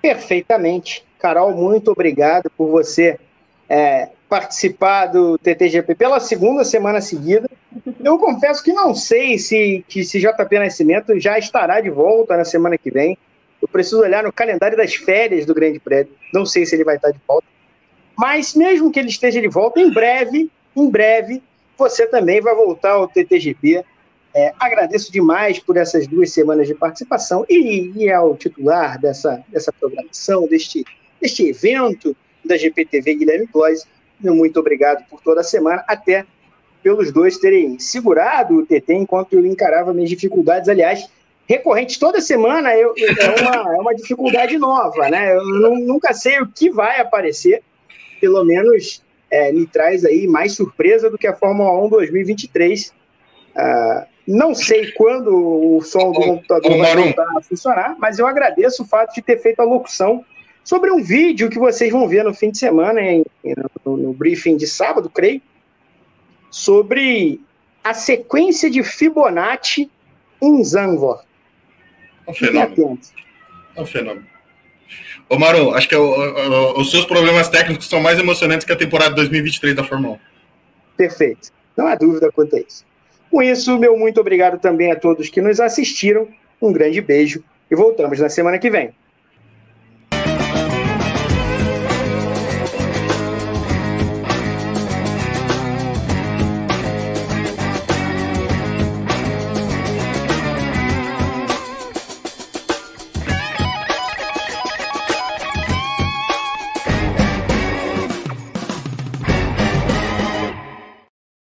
Perfeitamente. Carol, muito obrigado por você é, participar do TTGP pela segunda semana seguida. Eu confesso que não sei se, que, se JP Nascimento já estará de volta na semana que vem. Eu preciso olhar no calendário das férias do Grande Prédio. Não sei se ele vai estar de volta. Mas mesmo que ele esteja de volta, em breve, em breve, você também vai voltar ao TTGP. É, agradeço demais por essas duas semanas de participação e, e ao titular dessa, dessa programação, deste, deste evento da GPTV, Guilherme Blois. Muito obrigado por toda a semana, até pelos dois terem segurado o TT enquanto eu encarava minhas dificuldades. Aliás, recorrentes toda semana eu, é, uma, é uma dificuldade nova, né? Eu nunca sei o que vai aparecer, pelo menos é, me traz aí mais surpresa do que a Fórmula 1 2023. Uh, não sei quando o som do computador vai voltar a funcionar, mas eu agradeço o fato de ter feito a locução sobre um vídeo que vocês vão ver no fim de semana, em, no, no briefing de sábado, creio, sobre a sequência de Fibonacci em Zangor. É um fenômeno. É um fenômeno. Ô, Maru, acho que é o, o, os seus problemas técnicos são mais emocionantes que a temporada 2023 da Fórmula 1. Perfeito. Não há dúvida quanto a isso. Com isso, meu muito obrigado também a todos que nos assistiram. Um grande beijo e voltamos na semana que vem.